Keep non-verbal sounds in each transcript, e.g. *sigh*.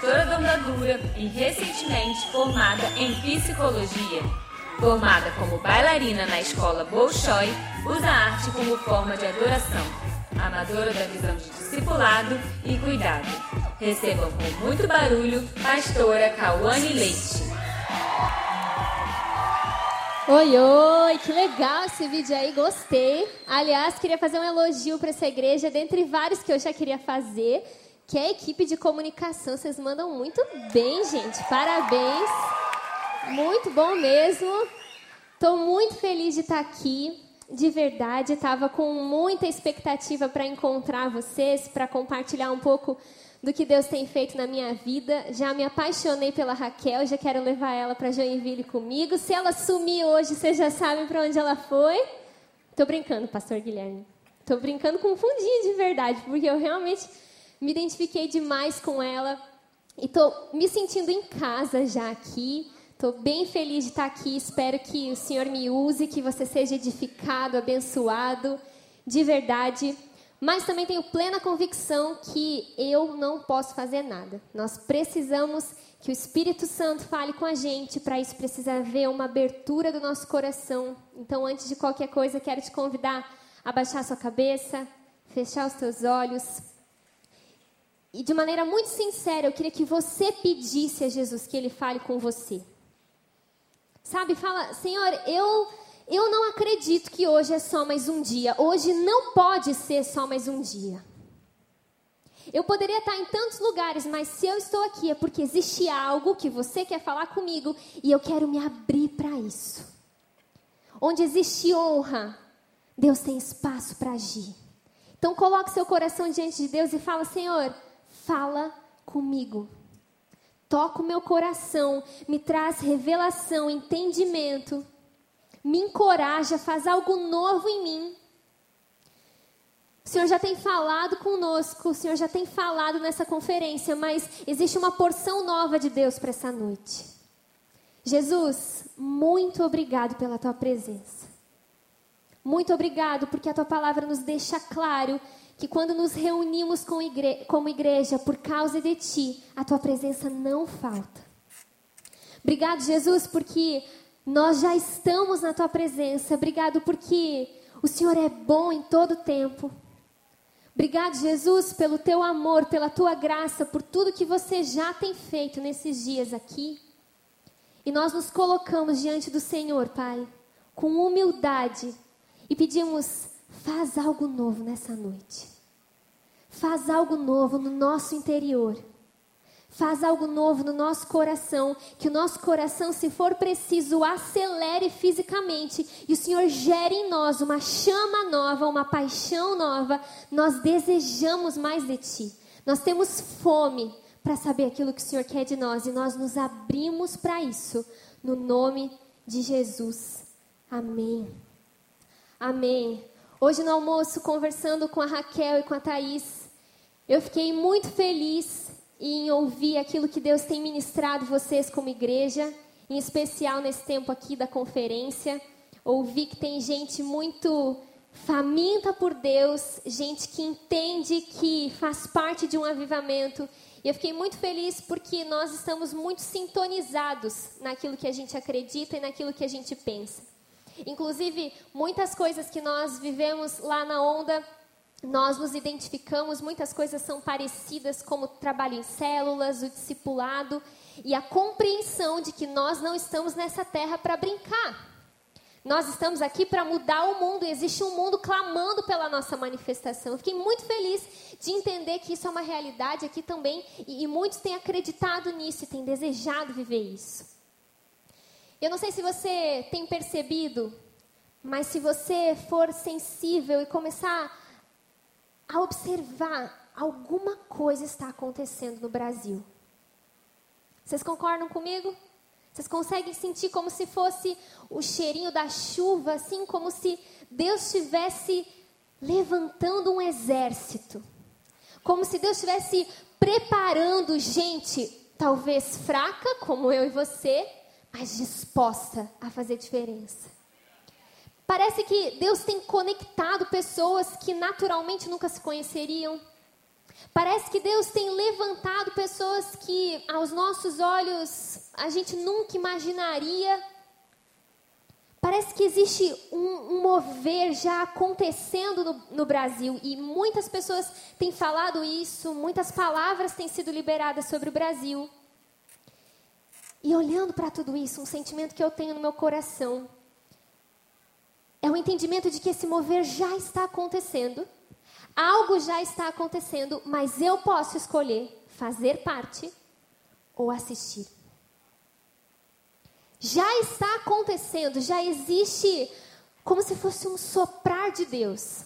pastora domadura e recentemente formada em psicologia. Formada como bailarina na escola Bolshoi, usa a arte como forma de adoração, amadora da visão de discipulado e cuidado. Recebam com muito barulho, pastora Cauane Leite. Oi, oi, que legal esse vídeo aí, gostei. Aliás, queria fazer um elogio para essa igreja, dentre vários que eu já queria fazer, que é a equipe de comunicação. Vocês mandam muito bem, gente. Parabéns. Muito bom mesmo. Estou muito feliz de estar aqui. De verdade, estava com muita expectativa para encontrar vocês, para compartilhar um pouco do que Deus tem feito na minha vida. Já me apaixonei pela Raquel, já quero levar ela para Joinville comigo. Se ela sumir hoje, vocês já sabem para onde ela foi. Tô brincando, pastor Guilherme. Tô brincando com um fundinho de verdade, porque eu realmente me identifiquei demais com ela e tô me sentindo em casa já aqui. Estou bem feliz de estar aqui. Espero que o Senhor me use, que você seja edificado, abençoado, de verdade. Mas também tenho plena convicção que eu não posso fazer nada. Nós precisamos que o Espírito Santo fale com a gente. Para isso precisa haver uma abertura do nosso coração. Então, antes de qualquer coisa, quero te convidar a baixar sua cabeça, fechar os teus olhos. E de maneira muito sincera, eu queria que você pedisse a Jesus que ele fale com você. Sabe, fala, Senhor, eu eu não acredito que hoje é só mais um dia. Hoje não pode ser só mais um dia. Eu poderia estar em tantos lugares, mas se eu estou aqui é porque existe algo que você quer falar comigo e eu quero me abrir para isso. Onde existe honra, Deus tem espaço para agir. Então coloque seu coração diante de Deus e fala: Senhor, fala comigo. Toca o meu coração, me traz revelação, entendimento me encoraja, faz algo novo em mim. O Senhor já tem falado conosco, o Senhor já tem falado nessa conferência, mas existe uma porção nova de Deus para essa noite. Jesus, muito obrigado pela tua presença. Muito obrigado porque a tua palavra nos deixa claro que quando nos reunimos com igre como igreja por causa de ti, a tua presença não falta. Obrigado, Jesus, porque nós já estamos na tua presença. Obrigado porque o Senhor é bom em todo tempo. Obrigado, Jesus, pelo teu amor, pela tua graça, por tudo que você já tem feito nesses dias aqui. E nós nos colocamos diante do Senhor, Pai, com humildade e pedimos: faz algo novo nessa noite. Faz algo novo no nosso interior. Faz algo novo no nosso coração, que o nosso coração, se for preciso, acelere fisicamente e o Senhor gere em nós uma chama nova, uma paixão nova. Nós desejamos mais de Ti. Nós temos fome para saber aquilo que o Senhor quer de nós e nós nos abrimos para isso, no nome de Jesus. Amém. Amém. Hoje no almoço, conversando com a Raquel e com a Thaís, eu fiquei muito feliz em ouvir aquilo que Deus tem ministrado vocês como igreja, em especial nesse tempo aqui da conferência. Ouvi que tem gente muito faminta por Deus, gente que entende que faz parte de um avivamento. E eu fiquei muito feliz porque nós estamos muito sintonizados naquilo que a gente acredita e naquilo que a gente pensa. Inclusive, muitas coisas que nós vivemos lá na onda nós nos identificamos, muitas coisas são parecidas, como o trabalho em células, o discipulado e a compreensão de que nós não estamos nessa terra para brincar. Nós estamos aqui para mudar o mundo e existe um mundo clamando pela nossa manifestação. Eu fiquei muito feliz de entender que isso é uma realidade aqui também e, e muitos têm acreditado nisso e têm desejado viver isso. Eu não sei se você tem percebido, mas se você for sensível e começar a observar alguma coisa está acontecendo no Brasil. Vocês concordam comigo? Vocês conseguem sentir como se fosse o cheirinho da chuva, assim como se Deus estivesse levantando um exército. Como se Deus estivesse preparando gente, talvez fraca, como eu e você, mas disposta a fazer diferença. Parece que Deus tem conectado pessoas que naturalmente nunca se conheceriam. Parece que Deus tem levantado pessoas que, aos nossos olhos, a gente nunca imaginaria. Parece que existe um, um mover já acontecendo no, no Brasil e muitas pessoas têm falado isso, muitas palavras têm sido liberadas sobre o Brasil. E olhando para tudo isso, um sentimento que eu tenho no meu coração é o entendimento de que esse mover já está acontecendo, algo já está acontecendo, mas eu posso escolher fazer parte ou assistir. Já está acontecendo, já existe como se fosse um soprar de Deus.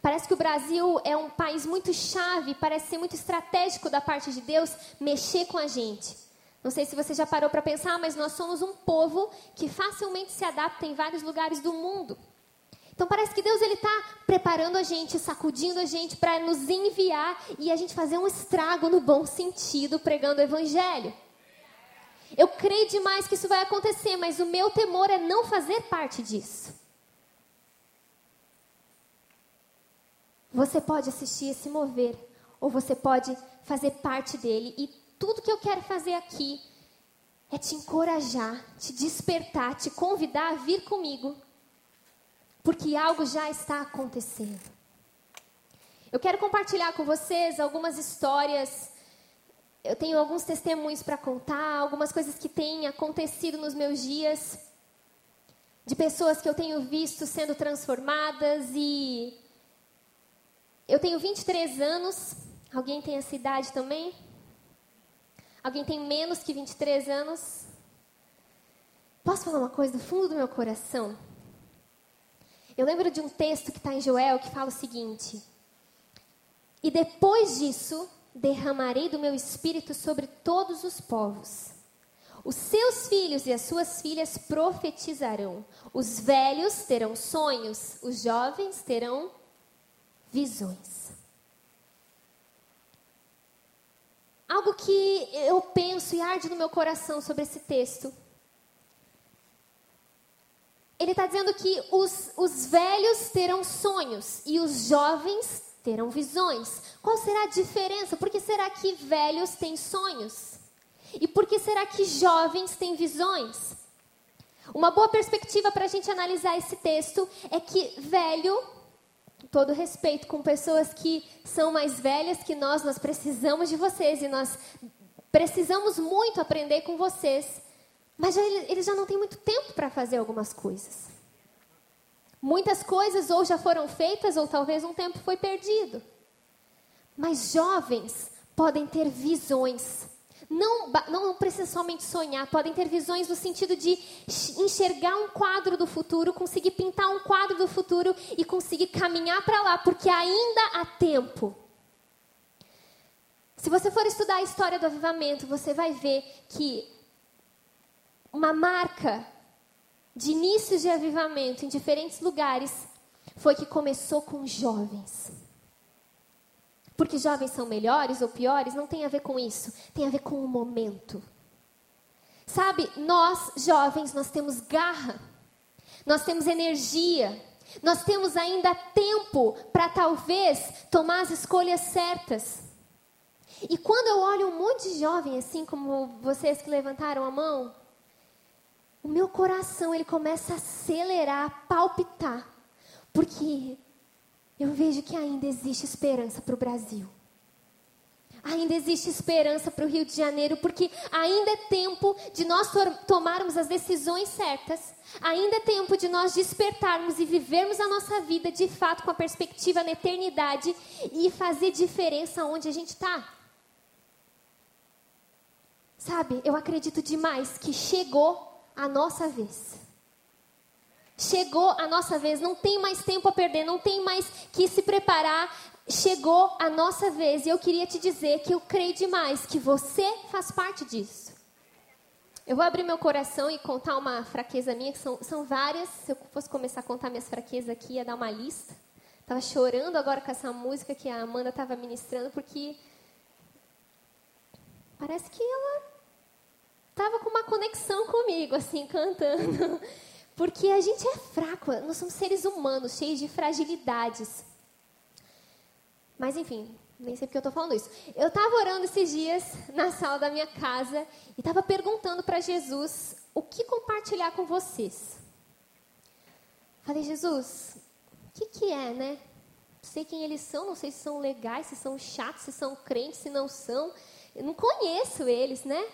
Parece que o Brasil é um país muito chave, parece ser muito estratégico da parte de Deus mexer com a gente. Não sei se você já parou para pensar, mas nós somos um povo que facilmente se adapta em vários lugares do mundo. Então parece que Deus ele está preparando a gente, sacudindo a gente para nos enviar e a gente fazer um estrago no bom sentido, pregando o evangelho. Eu creio demais que isso vai acontecer, mas o meu temor é não fazer parte disso. Você pode assistir esse mover, ou você pode fazer parte dele e tudo que eu quero fazer aqui é te encorajar, te despertar, te convidar a vir comigo, porque algo já está acontecendo. Eu quero compartilhar com vocês algumas histórias. Eu tenho alguns testemunhos para contar, algumas coisas que têm acontecido nos meus dias, de pessoas que eu tenho visto sendo transformadas e eu tenho 23 anos. Alguém tem essa idade também? Alguém tem menos que 23 anos? Posso falar uma coisa do fundo do meu coração? Eu lembro de um texto que está em Joel que fala o seguinte: E depois disso derramarei do meu espírito sobre todos os povos. Os seus filhos e as suas filhas profetizarão. Os velhos terão sonhos, os jovens terão visões. Algo que eu penso e arde no meu coração sobre esse texto. Ele está dizendo que os, os velhos terão sonhos e os jovens terão visões. Qual será a diferença? Por que será que velhos têm sonhos? E por que será que jovens têm visões? Uma boa perspectiva para a gente analisar esse texto é que velho todo respeito com pessoas que são mais velhas que nós, nós precisamos de vocês e nós precisamos muito aprender com vocês. Mas já, eles já não têm muito tempo para fazer algumas coisas. Muitas coisas ou já foram feitas ou talvez um tempo foi perdido. Mas jovens podem ter visões não, não precisa somente sonhar, podem ter visões no sentido de enxergar um quadro do futuro, conseguir pintar um quadro do futuro e conseguir caminhar para lá, porque ainda há tempo. Se você for estudar a história do avivamento, você vai ver que uma marca de inícios de avivamento em diferentes lugares foi que começou com jovens. Porque jovens são melhores ou piores, não tem a ver com isso. Tem a ver com o momento. Sabe, nós jovens, nós temos garra. Nós temos energia. Nós temos ainda tempo para talvez tomar as escolhas certas. E quando eu olho um monte de jovem, assim como vocês que levantaram a mão, o meu coração ele começa a acelerar, a palpitar, porque eu vejo que ainda existe esperança para o Brasil. Ainda existe esperança para o Rio de Janeiro, porque ainda é tempo de nós tomarmos as decisões certas, ainda é tempo de nós despertarmos e vivermos a nossa vida de fato com a perspectiva na eternidade e fazer diferença onde a gente está. Sabe, eu acredito demais que chegou a nossa vez. Chegou a nossa vez, não tem mais tempo a perder, não tem mais que se preparar. Chegou a nossa vez e eu queria te dizer que eu creio demais que você faz parte disso. Eu vou abrir meu coração e contar uma fraqueza minha, que são, são várias. Se eu fosse começar a contar minhas fraquezas aqui, ia dar uma lista. Estava chorando agora com essa música que a Amanda estava ministrando, porque parece que ela estava com uma conexão comigo, assim, cantando. *laughs* Porque a gente é fraco, nós somos seres humanos, cheios de fragilidades. Mas enfim, Nem sei porque eu estou falando isso. Eu estava orando esses dias na sala da minha casa e estava perguntando para Jesus o que compartilhar com vocês. Falei, Jesus, o que, que é, né? Sei quem eles são, não sei se são legais, se são chatos, se são crentes, se não são. Eu não conheço eles, né?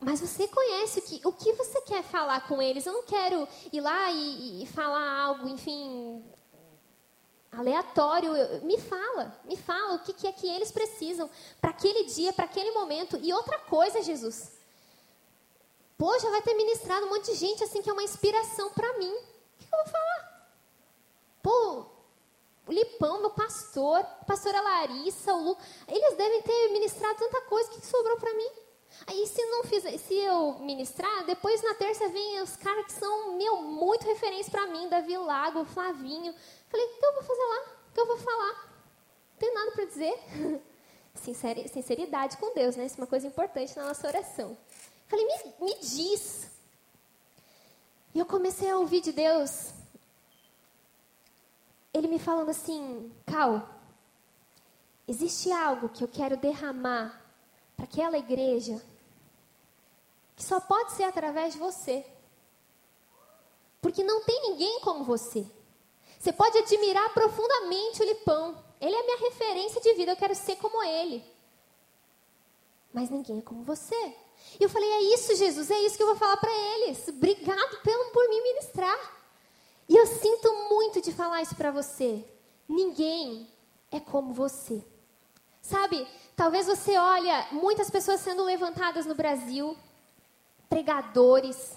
Mas você conhece o que, o que você quer falar com eles. Eu não quero ir lá e, e falar algo, enfim, aleatório. Me fala, me fala o que, que é que eles precisam para aquele dia, para aquele momento. E outra coisa, Jesus. Pô, já vai ter ministrado um monte de gente assim que é uma inspiração para mim. O que, que eu vou falar? Pô, o Lipão, meu pastor, a pastora Larissa, o Lu, eles devem ter ministrado tanta coisa. O que, que sobrou para mim? Aí se não fizer, se eu ministrar, depois na terça vem os caras que são meu, muito referência para mim, Davi Lago, Flavinho. Falei, o que eu vou fazer lá? O que eu vou falar? Não tenho nada para dizer. *laughs* Sinceridade com Deus, né? Isso é uma coisa importante na nossa oração. Falei, me, me diz. E eu comecei a ouvir de Deus. Ele me falando assim, Cal, existe algo que eu quero derramar para aquela igreja que só pode ser através de você. Porque não tem ninguém como você. Você pode admirar profundamente o Lipão. Ele é minha referência de vida, eu quero ser como ele. Mas ninguém é como você. E eu falei: é isso, Jesus, é isso que eu vou falar para eles. Obrigado pelo, por me ministrar. E eu sinto muito de falar isso para você. Ninguém é como você. Sabe, talvez você olha muitas pessoas sendo levantadas no Brasil, pregadores,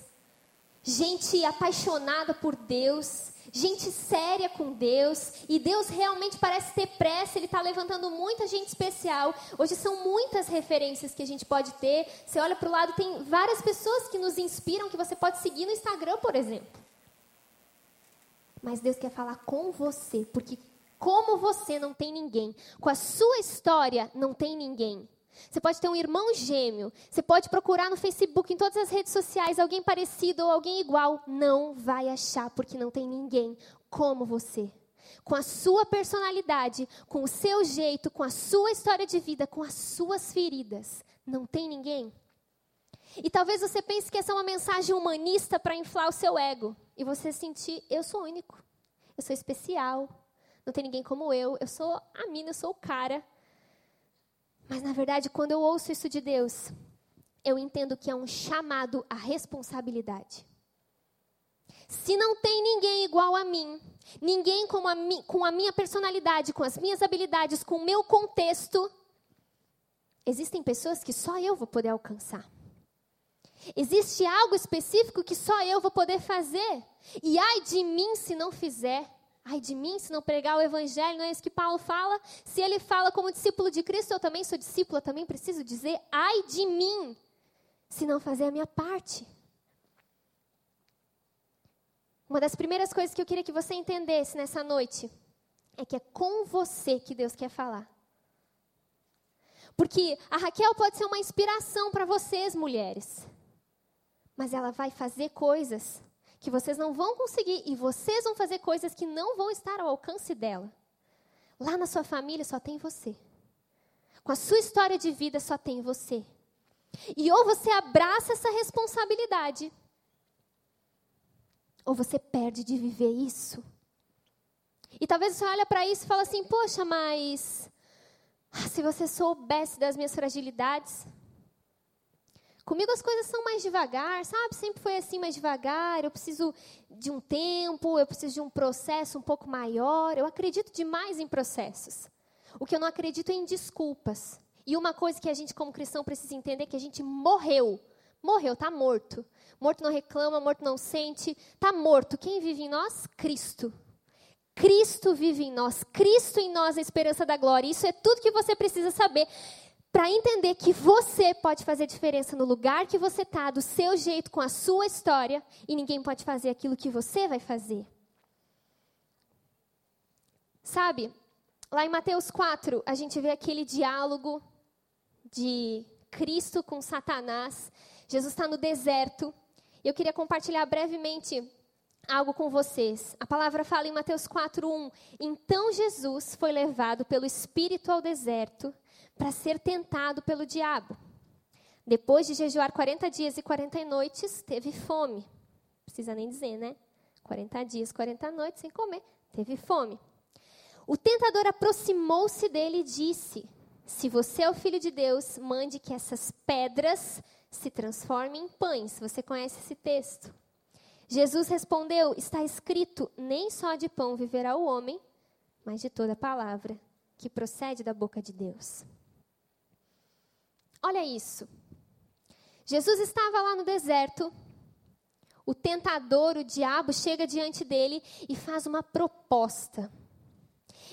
gente apaixonada por Deus, gente séria com Deus, e Deus realmente parece ter pressa, Ele está levantando muita gente especial. Hoje são muitas referências que a gente pode ter. Você olha para o lado, tem várias pessoas que nos inspiram, que você pode seguir no Instagram, por exemplo. Mas Deus quer falar com você, porque como você não tem ninguém, com a sua história não tem ninguém. Você pode ter um irmão gêmeo. Você pode procurar no Facebook, em todas as redes sociais, alguém parecido ou alguém igual. Não vai achar, porque não tem ninguém como você. Com a sua personalidade, com o seu jeito, com a sua história de vida, com as suas feridas. Não tem ninguém. E talvez você pense que essa é uma mensagem humanista para inflar o seu ego. E você sentir, eu sou único. Eu sou especial. Não tem ninguém como eu. Eu sou a mina, eu sou o cara. Mas na verdade, quando eu ouço isso de Deus, eu entendo que é um chamado à responsabilidade. Se não tem ninguém igual a mim, ninguém com a, mi, com a minha personalidade, com as minhas habilidades, com o meu contexto, existem pessoas que só eu vou poder alcançar. Existe algo específico que só eu vou poder fazer. E ai de mim se não fizer. Ai de mim se não pregar o evangelho, não é isso que Paulo fala? Se ele fala como discípulo de Cristo, eu também sou discípulo, eu também preciso dizer ai de mim se não fazer a minha parte. Uma das primeiras coisas que eu queria que você entendesse nessa noite é que é com você que Deus quer falar. Porque a Raquel pode ser uma inspiração para vocês, mulheres. Mas ela vai fazer coisas que vocês não vão conseguir e vocês vão fazer coisas que não vão estar ao alcance dela. Lá na sua família só tem você. Com a sua história de vida só tem você. E ou você abraça essa responsabilidade, ou você perde de viver isso. E talvez você olhe para isso e fale assim: "Poxa, mas se você soubesse das minhas fragilidades, Comigo as coisas são mais devagar, sabe? Sempre foi assim mais devagar. Eu preciso de um tempo, eu preciso de um processo um pouco maior. Eu acredito demais em processos. O que eu não acredito é em desculpas. E uma coisa que a gente, como cristão, precisa entender é que a gente morreu. Morreu, está morto. Morto não reclama, morto não sente. Está morto. Quem vive em nós? Cristo. Cristo vive em nós. Cristo em nós, a esperança da glória. Isso é tudo que você precisa saber para entender que você pode fazer diferença no lugar que você está, do seu jeito, com a sua história, e ninguém pode fazer aquilo que você vai fazer. Sabe, lá em Mateus 4, a gente vê aquele diálogo de Cristo com Satanás. Jesus está no deserto. Eu queria compartilhar brevemente algo com vocês. A palavra fala em Mateus 4:1. Então Jesus foi levado pelo Espírito ao deserto para ser tentado pelo diabo. Depois de jejuar 40 dias e 40 noites, teve fome. Precisa nem dizer, né? 40 dias, 40 noites sem comer, teve fome. O tentador aproximou-se dele e disse: Se você é o filho de Deus, mande que essas pedras se transformem em pães. Você conhece esse texto? Jesus respondeu: Está escrito: Nem só de pão viverá o homem, mas de toda palavra que procede da boca de Deus. Olha isso. Jesus estava lá no deserto. O tentador, o diabo, chega diante dele e faz uma proposta.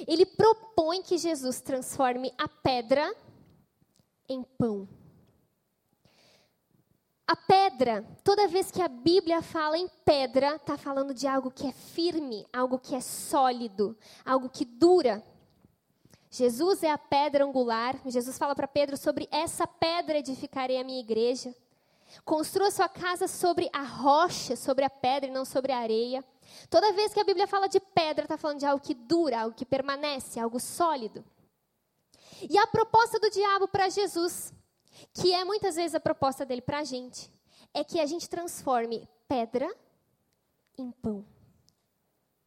Ele propõe que Jesus transforme a pedra em pão. A pedra, toda vez que a Bíblia fala em pedra, está falando de algo que é firme, algo que é sólido, algo que dura. Jesus é a pedra angular. Jesus fala para Pedro sobre essa pedra edificarei a minha igreja. Construa sua casa sobre a rocha, sobre a pedra e não sobre a areia. Toda vez que a Bíblia fala de pedra, está falando de algo que dura, algo que permanece, algo sólido. E a proposta do diabo para Jesus que é muitas vezes a proposta dele para a gente, é que a gente transforme pedra em pão. O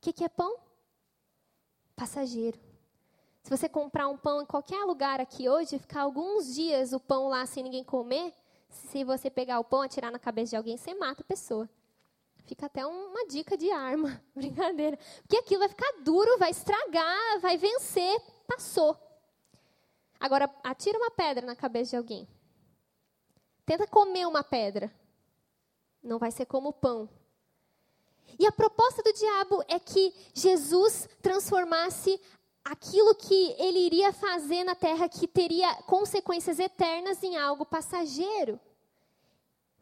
que, que é pão? Passageiro. Se você comprar um pão em qualquer lugar aqui hoje, ficar alguns dias o pão lá sem ninguém comer, se você pegar o pão atirar na cabeça de alguém, você mata a pessoa. Fica até uma dica de arma, *laughs* brincadeira. Porque aquilo vai ficar duro, vai estragar, vai vencer, passou. Agora, atira uma pedra na cabeça de alguém. Tenta comer uma pedra. Não vai ser como o pão. E a proposta do diabo é que Jesus transformasse aquilo que ele iria fazer na terra, que teria consequências eternas, em algo passageiro.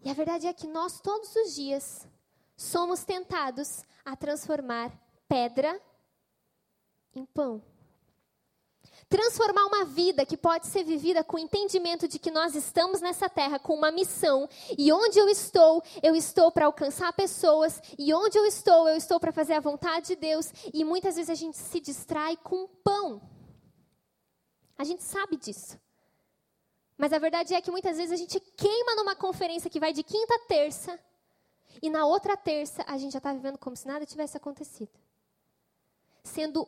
E a verdade é que nós, todos os dias, somos tentados a transformar pedra em pão transformar uma vida que pode ser vivida com o entendimento de que nós estamos nessa terra com uma missão e onde eu estou, eu estou para alcançar pessoas e onde eu estou, eu estou para fazer a vontade de Deus e muitas vezes a gente se distrai com pão. A gente sabe disso. Mas a verdade é que muitas vezes a gente queima numa conferência que vai de quinta a terça e na outra terça a gente já está vivendo como se nada tivesse acontecido. Sendo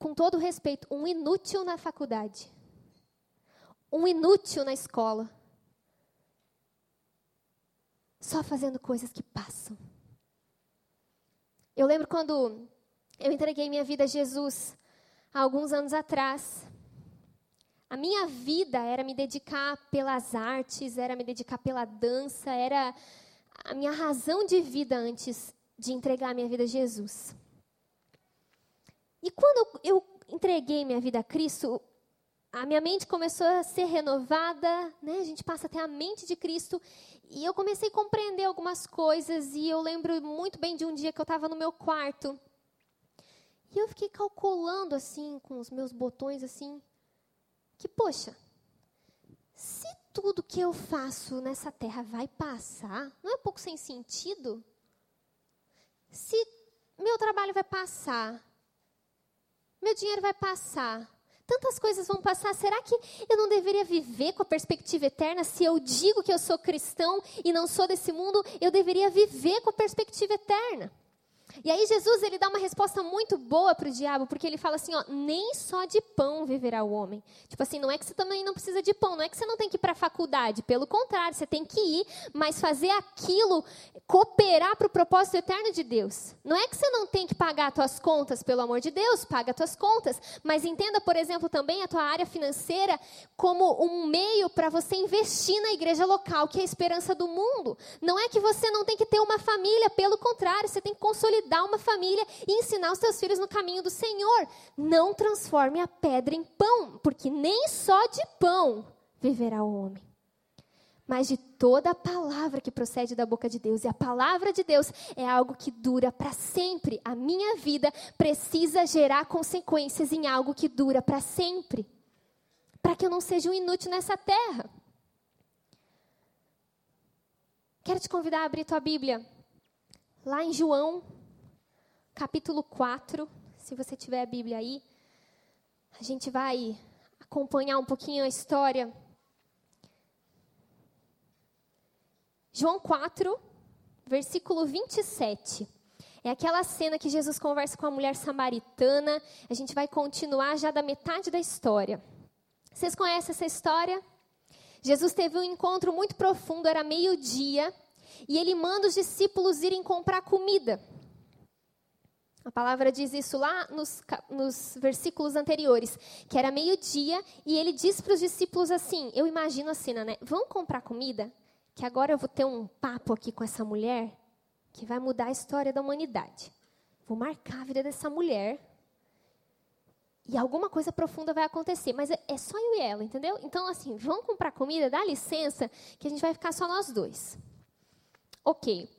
com todo respeito, um inútil na faculdade, um inútil na escola, só fazendo coisas que passam. Eu lembro quando eu entreguei minha vida a Jesus, há alguns anos atrás. A minha vida era me dedicar pelas artes, era me dedicar pela dança, era a minha razão de vida antes de entregar a minha vida a Jesus. E quando eu entreguei minha vida a Cristo, a minha mente começou a ser renovada, né? A gente passa até a mente de Cristo e eu comecei a compreender algumas coisas e eu lembro muito bem de um dia que eu estava no meu quarto e eu fiquei calculando assim com os meus botões assim que poxa, se tudo que eu faço nessa terra vai passar, não é um pouco sem sentido? Se meu trabalho vai passar, meu dinheiro vai passar. Tantas coisas vão passar. Será que eu não deveria viver com a perspectiva eterna? Se eu digo que eu sou cristão e não sou desse mundo, eu deveria viver com a perspectiva eterna. E aí Jesus ele dá uma resposta muito boa para o diabo, porque ele fala assim, ó, nem só de pão viverá o homem. Tipo assim, não é que você também não precisa de pão, não é que você não tem que ir para a faculdade, pelo contrário, você tem que ir, mas fazer aquilo cooperar para o propósito eterno de Deus. Não é que você não tem que pagar suas contas, pelo amor de Deus, paga suas contas, mas entenda, por exemplo, também a tua área financeira como um meio para você investir na igreja local, que é a esperança do mundo. Não é que você não tem que ter uma família, pelo contrário, você tem que consolidar consolidar uma família e ensinar os seus filhos no caminho do Senhor. Não transforme a pedra em pão, porque nem só de pão viverá o homem, mas de toda a palavra que procede da boca de Deus. E a palavra de Deus é algo que dura para sempre. A minha vida precisa gerar consequências em algo que dura para sempre, para que eu não seja um inútil nessa terra. Quero te convidar a abrir tua Bíblia lá em João capítulo 4. Se você tiver a Bíblia aí, a gente vai acompanhar um pouquinho a história. João 4, versículo 27. É aquela cena que Jesus conversa com a mulher samaritana. A gente vai continuar já da metade da história. Vocês conhecem essa história? Jesus teve um encontro muito profundo, era meio-dia, e ele manda os discípulos irem comprar comida. A palavra diz isso lá nos, nos versículos anteriores, que era meio-dia, e ele diz para os discípulos assim: Eu imagino a cena, né? Vão comprar comida? Que agora eu vou ter um papo aqui com essa mulher que vai mudar a história da humanidade. Vou marcar a vida dessa mulher. E alguma coisa profunda vai acontecer, mas é, é só eu e ela, entendeu? Então, assim, vão comprar comida, dá licença, que a gente vai ficar só nós dois. Ok.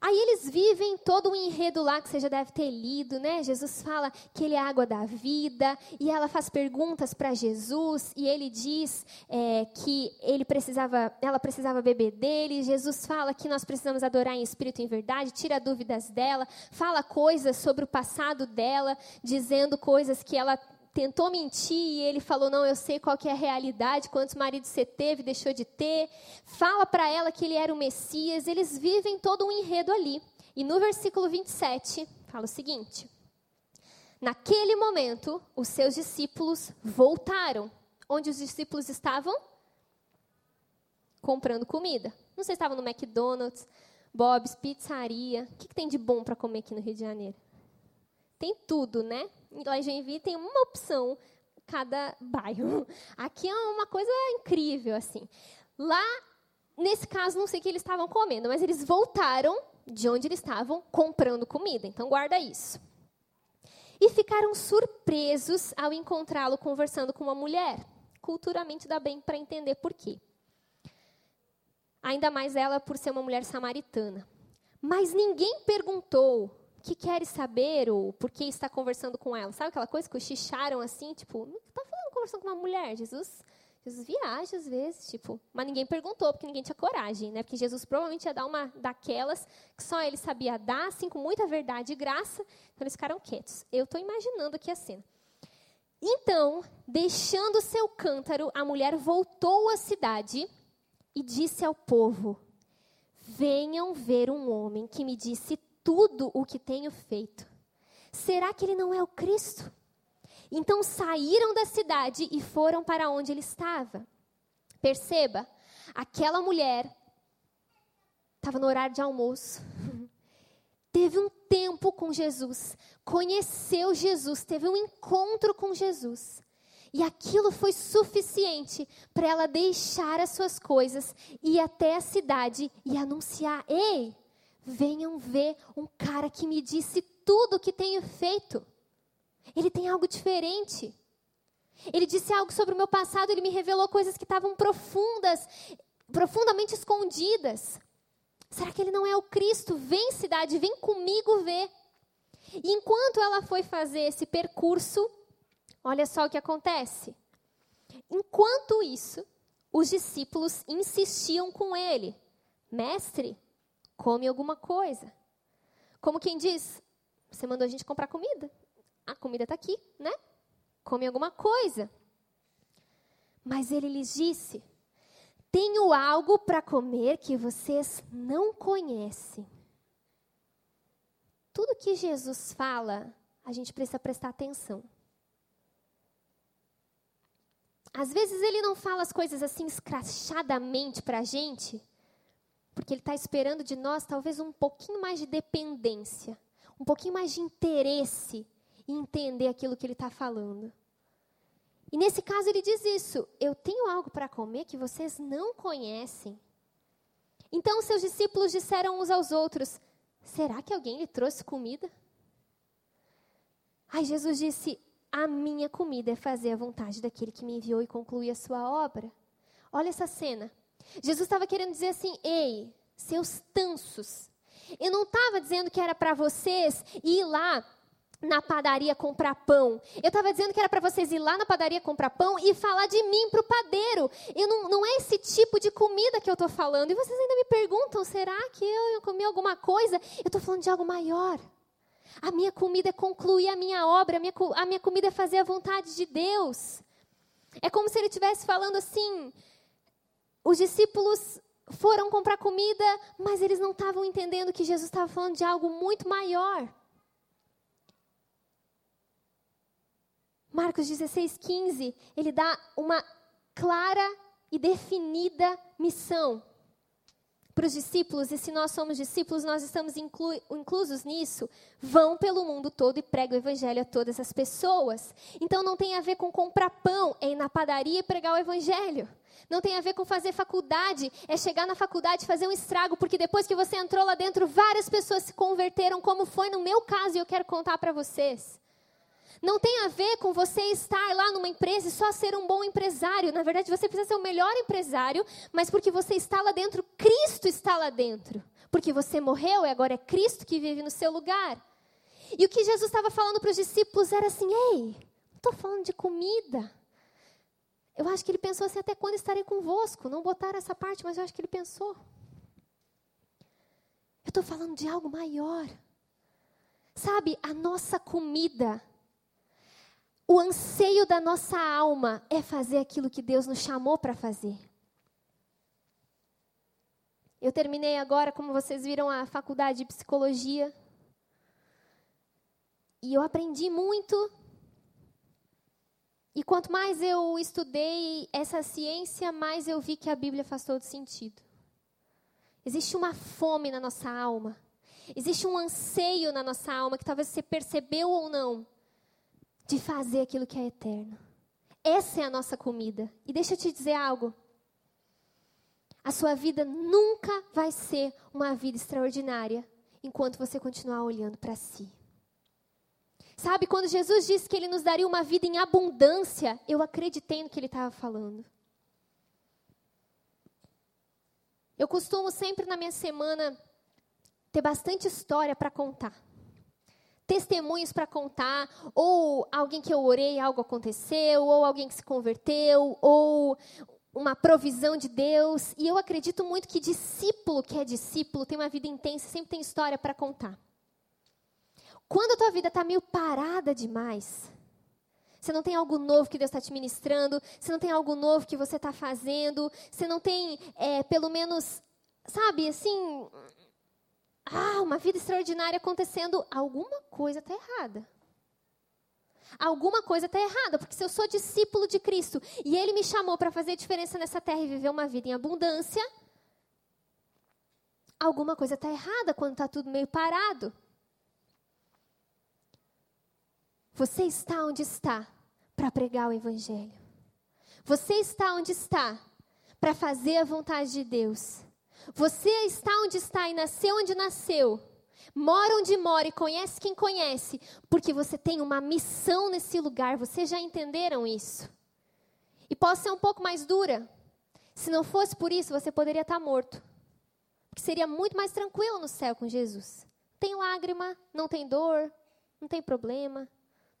Aí eles vivem todo o um enredo lá que você já deve ter lido, né? Jesus fala que ele é a água da vida e ela faz perguntas para Jesus e ele diz é, que ele precisava, ela precisava beber dele. Jesus fala que nós precisamos adorar em espírito e em verdade, tira dúvidas dela, fala coisas sobre o passado dela, dizendo coisas que ela tentou mentir e ele falou: Não, eu sei qual que é a realidade, quantos maridos você teve, deixou de ter. Fala para ela que ele era o Messias. Eles vivem todo um enredo ali. E no versículo 27, fala o seguinte: Naquele momento, os seus discípulos voltaram. Onde os discípulos estavam? Comprando comida. Não sei se estavam no McDonald's, Bob's, pizzaria. O que, que tem de bom para comer aqui no Rio de Janeiro? Tem tudo, né? Lá em Joinville tem uma opção cada bairro. *laughs* Aqui é uma coisa incrível, assim. Lá, nesse caso, não sei o que eles estavam comendo, mas eles voltaram de onde eles estavam comprando comida. Então, guarda isso. E ficaram surpresos ao encontrá-lo conversando com uma mulher. Culturalmente dá bem para entender por quê. Ainda mais ela por ser uma mulher samaritana. Mas ninguém perguntou que queres saber ou por que está conversando com ela. Sabe aquela coisa que cochicharam assim, tipo, está falando conversando com uma mulher, Jesus. Jesus viaja às vezes, tipo, mas ninguém perguntou porque ninguém tinha coragem, né? Porque Jesus provavelmente ia dar uma daquelas que só ele sabia dar, assim, com muita verdade e graça. Então eles ficaram quietos. Eu estou imaginando aqui a cena. Então, deixando seu cântaro, a mulher voltou à cidade e disse ao povo: Venham ver um homem que me disse tudo o que tenho feito. Será que ele não é o Cristo? Então saíram da cidade e foram para onde ele estava. Perceba, aquela mulher estava no horário de almoço. *laughs* Teve um tempo com Jesus, conheceu Jesus, teve um encontro com Jesus. E aquilo foi suficiente para ela deixar as suas coisas, ir até a cidade e anunciar: Ei, venham ver um cara que me disse tudo o que tenho feito. Ele tem algo diferente. Ele disse algo sobre o meu passado, ele me revelou coisas que estavam profundas, profundamente escondidas. Será que ele não é o Cristo? Vem, cidade, vem comigo ver. E enquanto ela foi fazer esse percurso, olha só o que acontece. Enquanto isso, os discípulos insistiam com ele: Mestre, come alguma coisa. Como quem diz, você mandou a gente comprar comida. A comida está aqui, né? Come alguma coisa. Mas ele lhes disse: Tenho algo para comer que vocês não conhecem. Tudo que Jesus fala, a gente precisa prestar atenção. Às vezes ele não fala as coisas assim escrachadamente para a gente, porque Ele está esperando de nós talvez um pouquinho mais de dependência, um pouquinho mais de interesse em entender aquilo que Ele está falando. E nesse caso ele diz isso: Eu tenho algo para comer que vocês não conhecem. Então seus discípulos disseram uns aos outros: Será que alguém lhe trouxe comida? Aí Jesus disse: A minha comida é fazer a vontade daquele que me enviou e concluir a sua obra. Olha essa cena. Jesus estava querendo dizer assim: ei, seus tansos. Eu não estava dizendo que era para vocês ir lá na padaria comprar pão. Eu estava dizendo que era para vocês ir lá na padaria comprar pão e falar de mim para o padeiro. Eu não, não é esse tipo de comida que eu estou falando. E vocês ainda me perguntam: será que eu, comi alguma coisa? Eu estou falando de algo maior. A minha comida é concluir a minha obra, a minha, a minha comida é fazer a vontade de Deus. É como se ele estivesse falando assim: os discípulos foram comprar comida, mas eles não estavam entendendo que Jesus estava falando de algo muito maior. Marcos 16, 15, ele dá uma clara e definida missão para os discípulos, e se nós somos discípulos, nós estamos inclu inclusos nisso, vão pelo mundo todo e pregam o evangelho a todas as pessoas. Então não tem a ver com comprar pão, é ir na padaria e pregar o evangelho. Não tem a ver com fazer faculdade, é chegar na faculdade e fazer um estrago, porque depois que você entrou lá dentro, várias pessoas se converteram, como foi no meu caso, e eu quero contar para vocês. Não tem a ver com você estar lá numa empresa e só ser um bom empresário. Na verdade, você precisa ser o melhor empresário, mas porque você está lá dentro, Cristo está lá dentro. Porque você morreu e agora é Cristo que vive no seu lugar. E o que Jesus estava falando para os discípulos era assim: ei, estou falando de comida. Eu acho que ele pensou assim: até quando estarei convosco? Não botaram essa parte, mas eu acho que ele pensou. Eu estou falando de algo maior. Sabe, a nossa comida o anseio da nossa alma é fazer aquilo que Deus nos chamou para fazer. Eu terminei agora, como vocês viram, a faculdade de psicologia. E eu aprendi muito. E quanto mais eu estudei essa ciência, mais eu vi que a Bíblia faz todo sentido. Existe uma fome na nossa alma. Existe um anseio na nossa alma que talvez você percebeu ou não de fazer aquilo que é eterno. Essa é a nossa comida. E deixa eu te dizer algo. A sua vida nunca vai ser uma vida extraordinária enquanto você continuar olhando para si. Sabe, quando Jesus disse que ele nos daria uma vida em abundância, eu acreditei no que ele estava falando. Eu costumo sempre na minha semana ter bastante história para contar testemunhos para contar, ou alguém que eu orei, algo aconteceu, ou alguém que se converteu, ou uma provisão de Deus. E eu acredito muito que discípulo que é discípulo tem uma vida intensa, sempre tem história para contar. Quando a tua vida está meio parada demais, você não tem algo novo que Deus está te ministrando, você não tem algo novo que você está fazendo, você não tem, é, pelo menos, sabe, assim, ah, uma vida extraordinária acontecendo, alguma coisa está errada. Alguma coisa está errada, porque se eu sou discípulo de Cristo e Ele me chamou para fazer diferença nessa terra e viver uma vida em abundância, alguma coisa está errada quando está tudo meio parado. Você está onde está para pregar o Evangelho. Você está onde está para fazer a vontade de Deus. Você está onde está e nasceu onde nasceu. Mora onde mora e conhece quem conhece, porque você tem uma missão nesse lugar. Vocês já entenderam isso? E posso ser um pouco mais dura. Se não fosse por isso, você poderia estar morto. Porque seria muito mais tranquilo no céu com Jesus. Tem lágrima, não tem dor, não tem problema,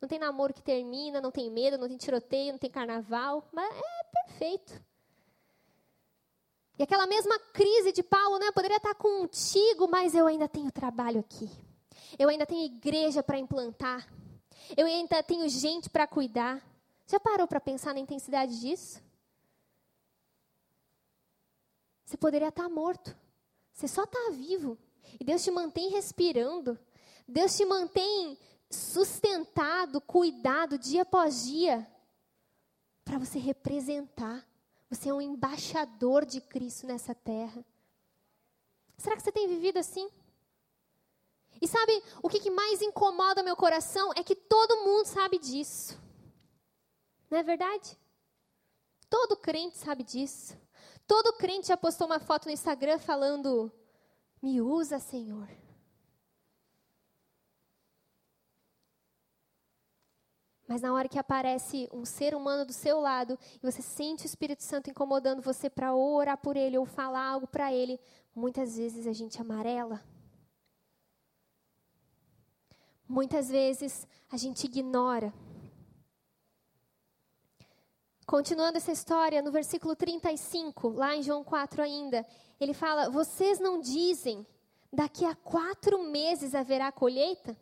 não tem namoro que termina, não tem medo, não tem tiroteio, não tem carnaval. Mas é perfeito. E aquela mesma crise de Paulo, né? Eu poderia estar contigo, mas eu ainda tenho trabalho aqui. Eu ainda tenho igreja para implantar. Eu ainda tenho gente para cuidar. Já parou para pensar na intensidade disso? Você poderia estar morto. Você só está vivo. E Deus te mantém respirando. Deus te mantém sustentado, cuidado dia após dia. Para você representar você é um embaixador de Cristo nessa terra. Será que você tem vivido assim? E sabe, o que, mais incomoda meu coração é que todo mundo sabe disso. Não é verdade? Todo crente sabe disso. Todo crente já postou uma foto no Instagram falando: Me usa, Senhor. Mas na hora que aparece um ser humano do seu lado e você sente o Espírito Santo incomodando você para orar por ele ou falar algo para ele, muitas vezes a gente amarela. Muitas vezes a gente ignora. Continuando essa história, no versículo 35, lá em João 4 ainda, ele fala: Vocês não dizem, daqui a quatro meses haverá colheita?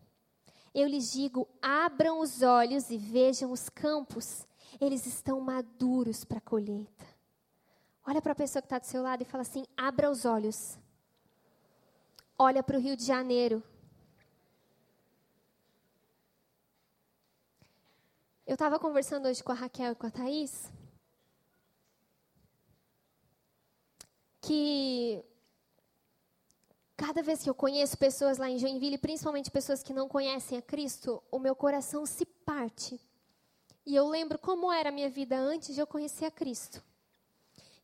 Eu lhes digo: abram os olhos e vejam os campos, eles estão maduros para a colheita. Olha para a pessoa que está do seu lado e fala assim: abra os olhos. Olha para o Rio de Janeiro. Eu estava conversando hoje com a Raquel e com a Thaís. Que cada vez que eu conheço pessoas lá em Joinville, principalmente pessoas que não conhecem a Cristo, o meu coração se parte. E eu lembro como era a minha vida antes de eu conhecer a Cristo.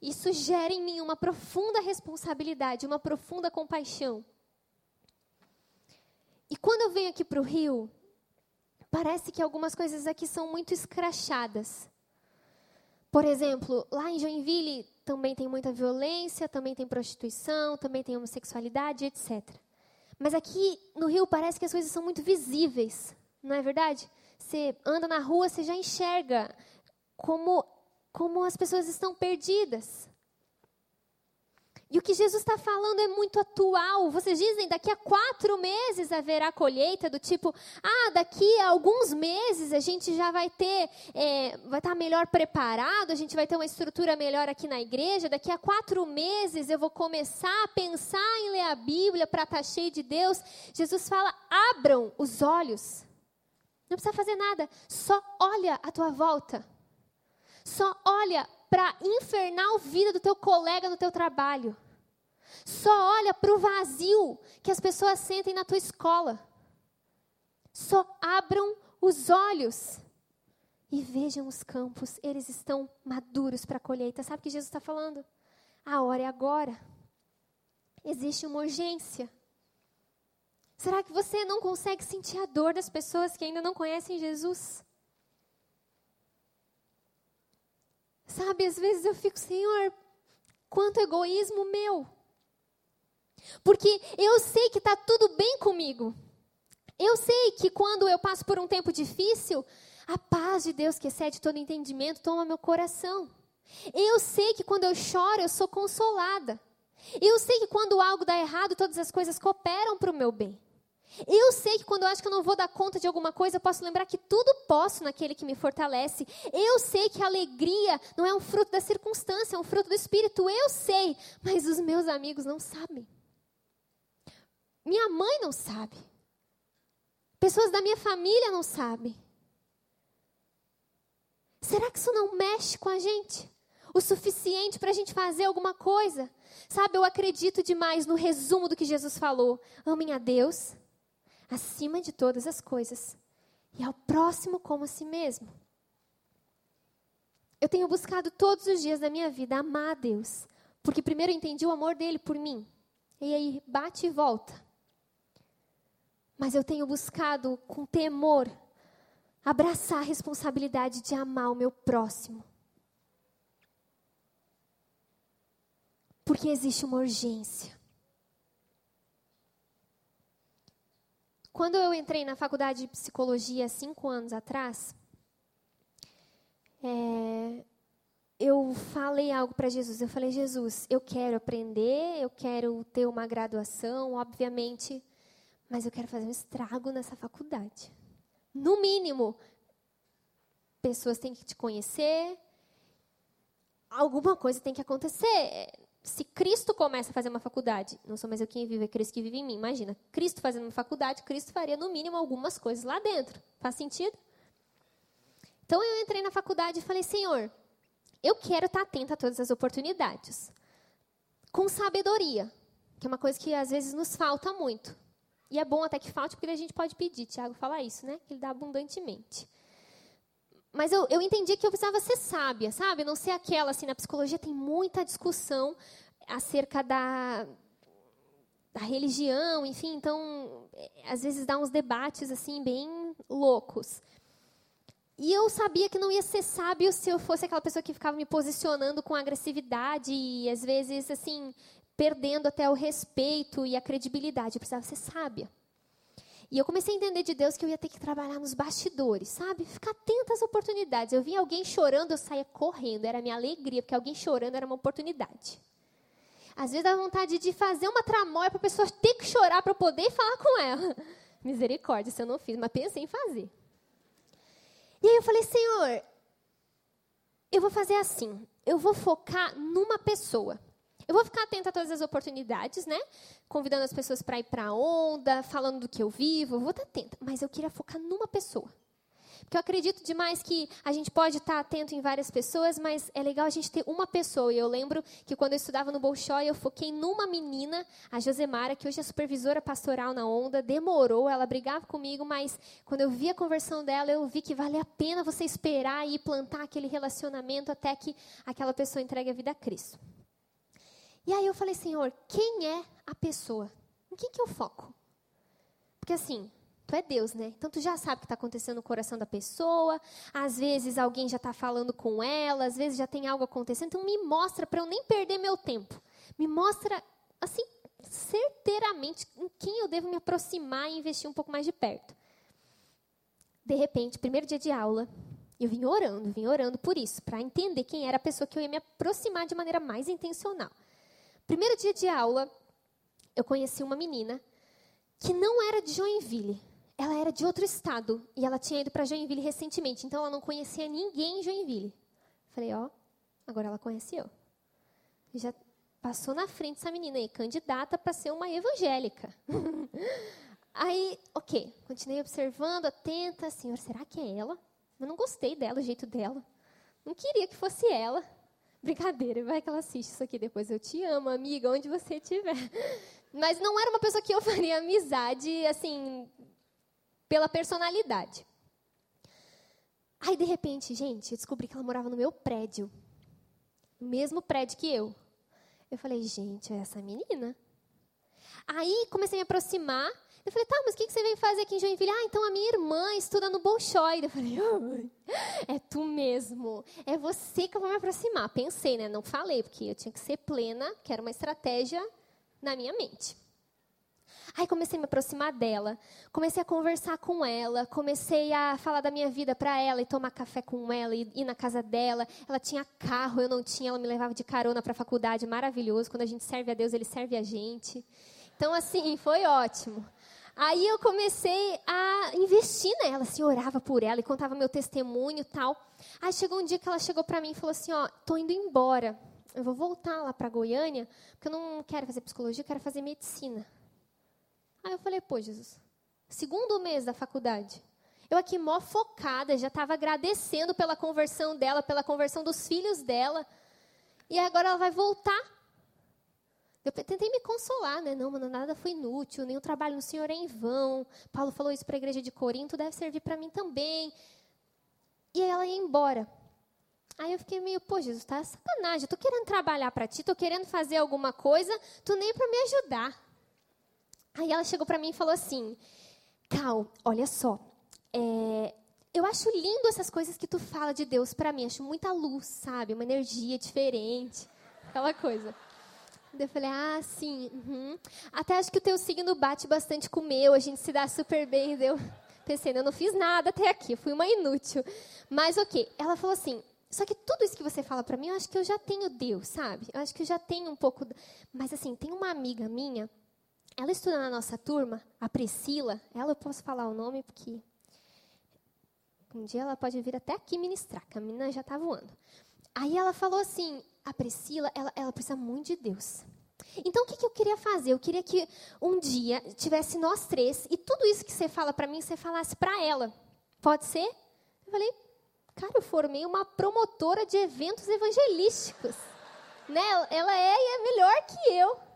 Isso gera em mim uma profunda responsabilidade, uma profunda compaixão. E quando eu venho aqui para o Rio, parece que algumas coisas aqui são muito escrachadas. Por exemplo, lá em Joinville também tem muita violência, também tem prostituição, também tem homossexualidade, etc. Mas aqui no Rio parece que as coisas são muito visíveis, não é verdade? Você anda na rua, você já enxerga como, como as pessoas estão perdidas. E o que Jesus está falando é muito atual. Vocês dizem, daqui a quatro meses haverá colheita, do tipo, ah, daqui a alguns meses a gente já vai ter, é, vai estar tá melhor preparado, a gente vai ter uma estrutura melhor aqui na igreja. Daqui a quatro meses eu vou começar a pensar em ler a Bíblia para estar tá cheio de Deus. Jesus fala, abram os olhos. Não precisa fazer nada, só olha à tua volta. Só olha para infernal vida do teu colega no teu trabalho. Só olha para o vazio que as pessoas sentem na tua escola. Só abram os olhos e vejam os campos, eles estão maduros para a colheita. Sabe o que Jesus está falando? A hora é agora. Existe uma urgência. Será que você não consegue sentir a dor das pessoas que ainda não conhecem Jesus? Sabe, às vezes eu fico, Senhor, quanto egoísmo meu. Porque eu sei que está tudo bem comigo. Eu sei que quando eu passo por um tempo difícil, a paz de Deus que excede todo entendimento toma meu coração. Eu sei que quando eu choro, eu sou consolada. Eu sei que quando algo dá errado, todas as coisas cooperam para o meu bem. Eu sei que quando eu acho que eu não vou dar conta de alguma coisa, eu posso lembrar que tudo posso naquele que me fortalece. Eu sei que a alegria não é um fruto da circunstância, é um fruto do Espírito. Eu sei, mas os meus amigos não sabem. Minha mãe não sabe. Pessoas da minha família não sabem. Será que isso não mexe com a gente? O suficiente para a gente fazer alguma coisa? Sabe, eu acredito demais no resumo do que Jesus falou. Amem a Deus acima de todas as coisas e ao próximo como a si mesmo. Eu tenho buscado todos os dias da minha vida amar a Deus, porque primeiro eu entendi o amor dele por mim, e aí bate e volta. Mas eu tenho buscado com temor abraçar a responsabilidade de amar o meu próximo. Porque existe uma urgência. Quando eu entrei na faculdade de psicologia cinco anos atrás, é, eu falei algo para Jesus. Eu falei, Jesus, eu quero aprender, eu quero ter uma graduação, obviamente, mas eu quero fazer um estrago nessa faculdade. No mínimo, pessoas têm que te conhecer, alguma coisa tem que acontecer se Cristo começa a fazer uma faculdade, não sou mais eu quem vive, é Cristo que vive em mim. Imagina, Cristo fazendo uma faculdade, Cristo faria no mínimo algumas coisas lá dentro. Faz sentido? Então eu entrei na faculdade e falei, Senhor, eu quero estar atenta a todas as oportunidades. Com sabedoria, que é uma coisa que às vezes nos falta muito. E é bom até que falte, porque a gente pode pedir. Tiago fala isso, né? Que ele dá abundantemente. Mas eu, eu entendi que eu precisava ser sábia, sabe? Não ser aquela, assim, na psicologia tem muita discussão acerca da, da religião, enfim, então, é, às vezes dá uns debates, assim, bem loucos. E eu sabia que não ia ser sábio se eu fosse aquela pessoa que ficava me posicionando com agressividade e, às vezes, assim, perdendo até o respeito e a credibilidade. Eu precisava ser sábia. E eu comecei a entender de Deus que eu ia ter que trabalhar nos bastidores, sabe? Ficar atenta às oportunidades. Eu via alguém chorando, eu saía correndo. Era a minha alegria, porque alguém chorando era uma oportunidade. Às vezes dá vontade de fazer uma tramóia para a pessoa ter que chorar para poder falar com ela. *laughs* Misericórdia se eu não fiz, mas pensei em fazer. E aí eu falei, Senhor, eu vou fazer assim. Eu vou focar numa pessoa. Eu vou ficar atenta a todas as oportunidades, né? Convidando as pessoas para ir para a onda, falando do que eu vivo, eu vou estar atenta. Mas eu queria focar numa pessoa. Porque eu acredito demais que a gente pode estar atento em várias pessoas, mas é legal a gente ter uma pessoa. E eu lembro que quando eu estudava no Bolshoi, eu foquei numa menina, a Josemara, que hoje é supervisora pastoral na Onda. Demorou, ela brigava comigo, mas quando eu vi a conversão dela, eu vi que vale a pena você esperar e plantar aquele relacionamento até que aquela pessoa entregue a vida a Cristo. E aí eu falei, Senhor, quem é a pessoa? Em que, que eu foco? Porque assim, tu é Deus, né? Então tu já sabe o que está acontecendo no coração da pessoa. Às vezes alguém já está falando com ela, às vezes já tem algo acontecendo. Então me mostra para eu nem perder meu tempo. Me mostra, assim, certeiramente em quem eu devo me aproximar e investir um pouco mais de perto. De repente, primeiro dia de aula, eu vim orando, vim orando por isso, para entender quem era a pessoa que eu ia me aproximar de maneira mais intencional. Primeiro dia de aula, eu conheci uma menina que não era de Joinville. Ela era de outro estado e ela tinha ido para Joinville recentemente, então ela não conhecia ninguém em Joinville. Falei, ó, agora ela conhece eu. Já passou na frente essa menina aí, candidata para ser uma evangélica. *laughs* aí, ok, continuei observando, atenta, senhor, será que é ela? Eu não gostei dela, o jeito dela. Não queria que fosse ela. Brincadeira, vai que ela assiste isso aqui depois. Eu te amo, amiga, onde você estiver. *laughs* Mas não era uma pessoa que eu *laughs* faria amizade, assim, pela personalidade. Aí, de repente, gente, eu descobri que ela morava no meu prédio. No mesmo prédio que eu. Eu falei, gente, é essa menina. Aí, comecei a me aproximar. Eu falei, tá, mas o que, você veio fazer aqui em Joinville? Ah, então a minha irmã estuda no Bolshoi. Eu falei, oh, é tu mesmo. É você que eu vou me aproximar. Pensei, né? Não falei, porque eu tinha que ser plena, que era uma estratégia na minha mente. Aí comecei a me aproximar dela, comecei a conversar com ela, comecei a falar da minha vida para ela e tomar café com ela e ir na casa dela. Ela tinha carro, eu não tinha, ela me levava de carona para a faculdade, maravilhoso. Quando a gente serve a Deus, ele serve a gente. Então assim, foi ótimo. Aí eu comecei a investir nela, assim, orava por ela e contava meu testemunho tal. Aí chegou um dia que ela chegou para mim e falou assim, ó, tô indo embora. Eu vou voltar lá para Goiânia, porque eu não quero fazer psicologia, eu quero fazer medicina. Aí eu falei, pô, Jesus, segundo mês da faculdade. Eu aqui mó focada, já estava agradecendo pela conversão dela, pela conversão dos filhos dela. E agora ela vai voltar eu tentei me consolar, né? Não, mano, nada foi inútil, nenhum trabalho no Senhor é em vão. Paulo falou isso para a igreja de Corinto, deve servir para mim também. E aí ela ia embora. Aí eu fiquei meio, pô, Jesus, tá sacanagem. Eu tô querendo trabalhar para ti, tô querendo fazer alguma coisa, tu nem para me ajudar. Aí ela chegou para mim e falou assim: Cal, olha só, é, eu acho lindo essas coisas que tu fala de Deus para mim. Acho muita luz, sabe? Uma energia diferente, aquela coisa. Eu falei, ah, sim. Uhum. Até acho que o teu signo bate bastante com o meu, a gente se dá super bem. Eu pensei, eu não fiz nada até aqui, fui uma inútil. Mas ok, ela falou assim, só que tudo isso que você fala para mim, eu acho que eu já tenho Deus, sabe? Eu acho que eu já tenho um pouco. Mas assim, tem uma amiga minha, ela estuda na nossa turma, a Priscila. Ela eu posso falar o nome porque um dia ela pode vir até aqui ministrar, que a menina já está voando. Aí ela falou assim: a Priscila, ela, ela precisa muito de Deus. Então, o que, que eu queria fazer? Eu queria que um dia tivesse nós três e tudo isso que você fala para mim, você falasse para ela. Pode ser? Eu falei, cara, eu formei uma promotora de eventos evangelísticos. Né? Ela é e é melhor que eu.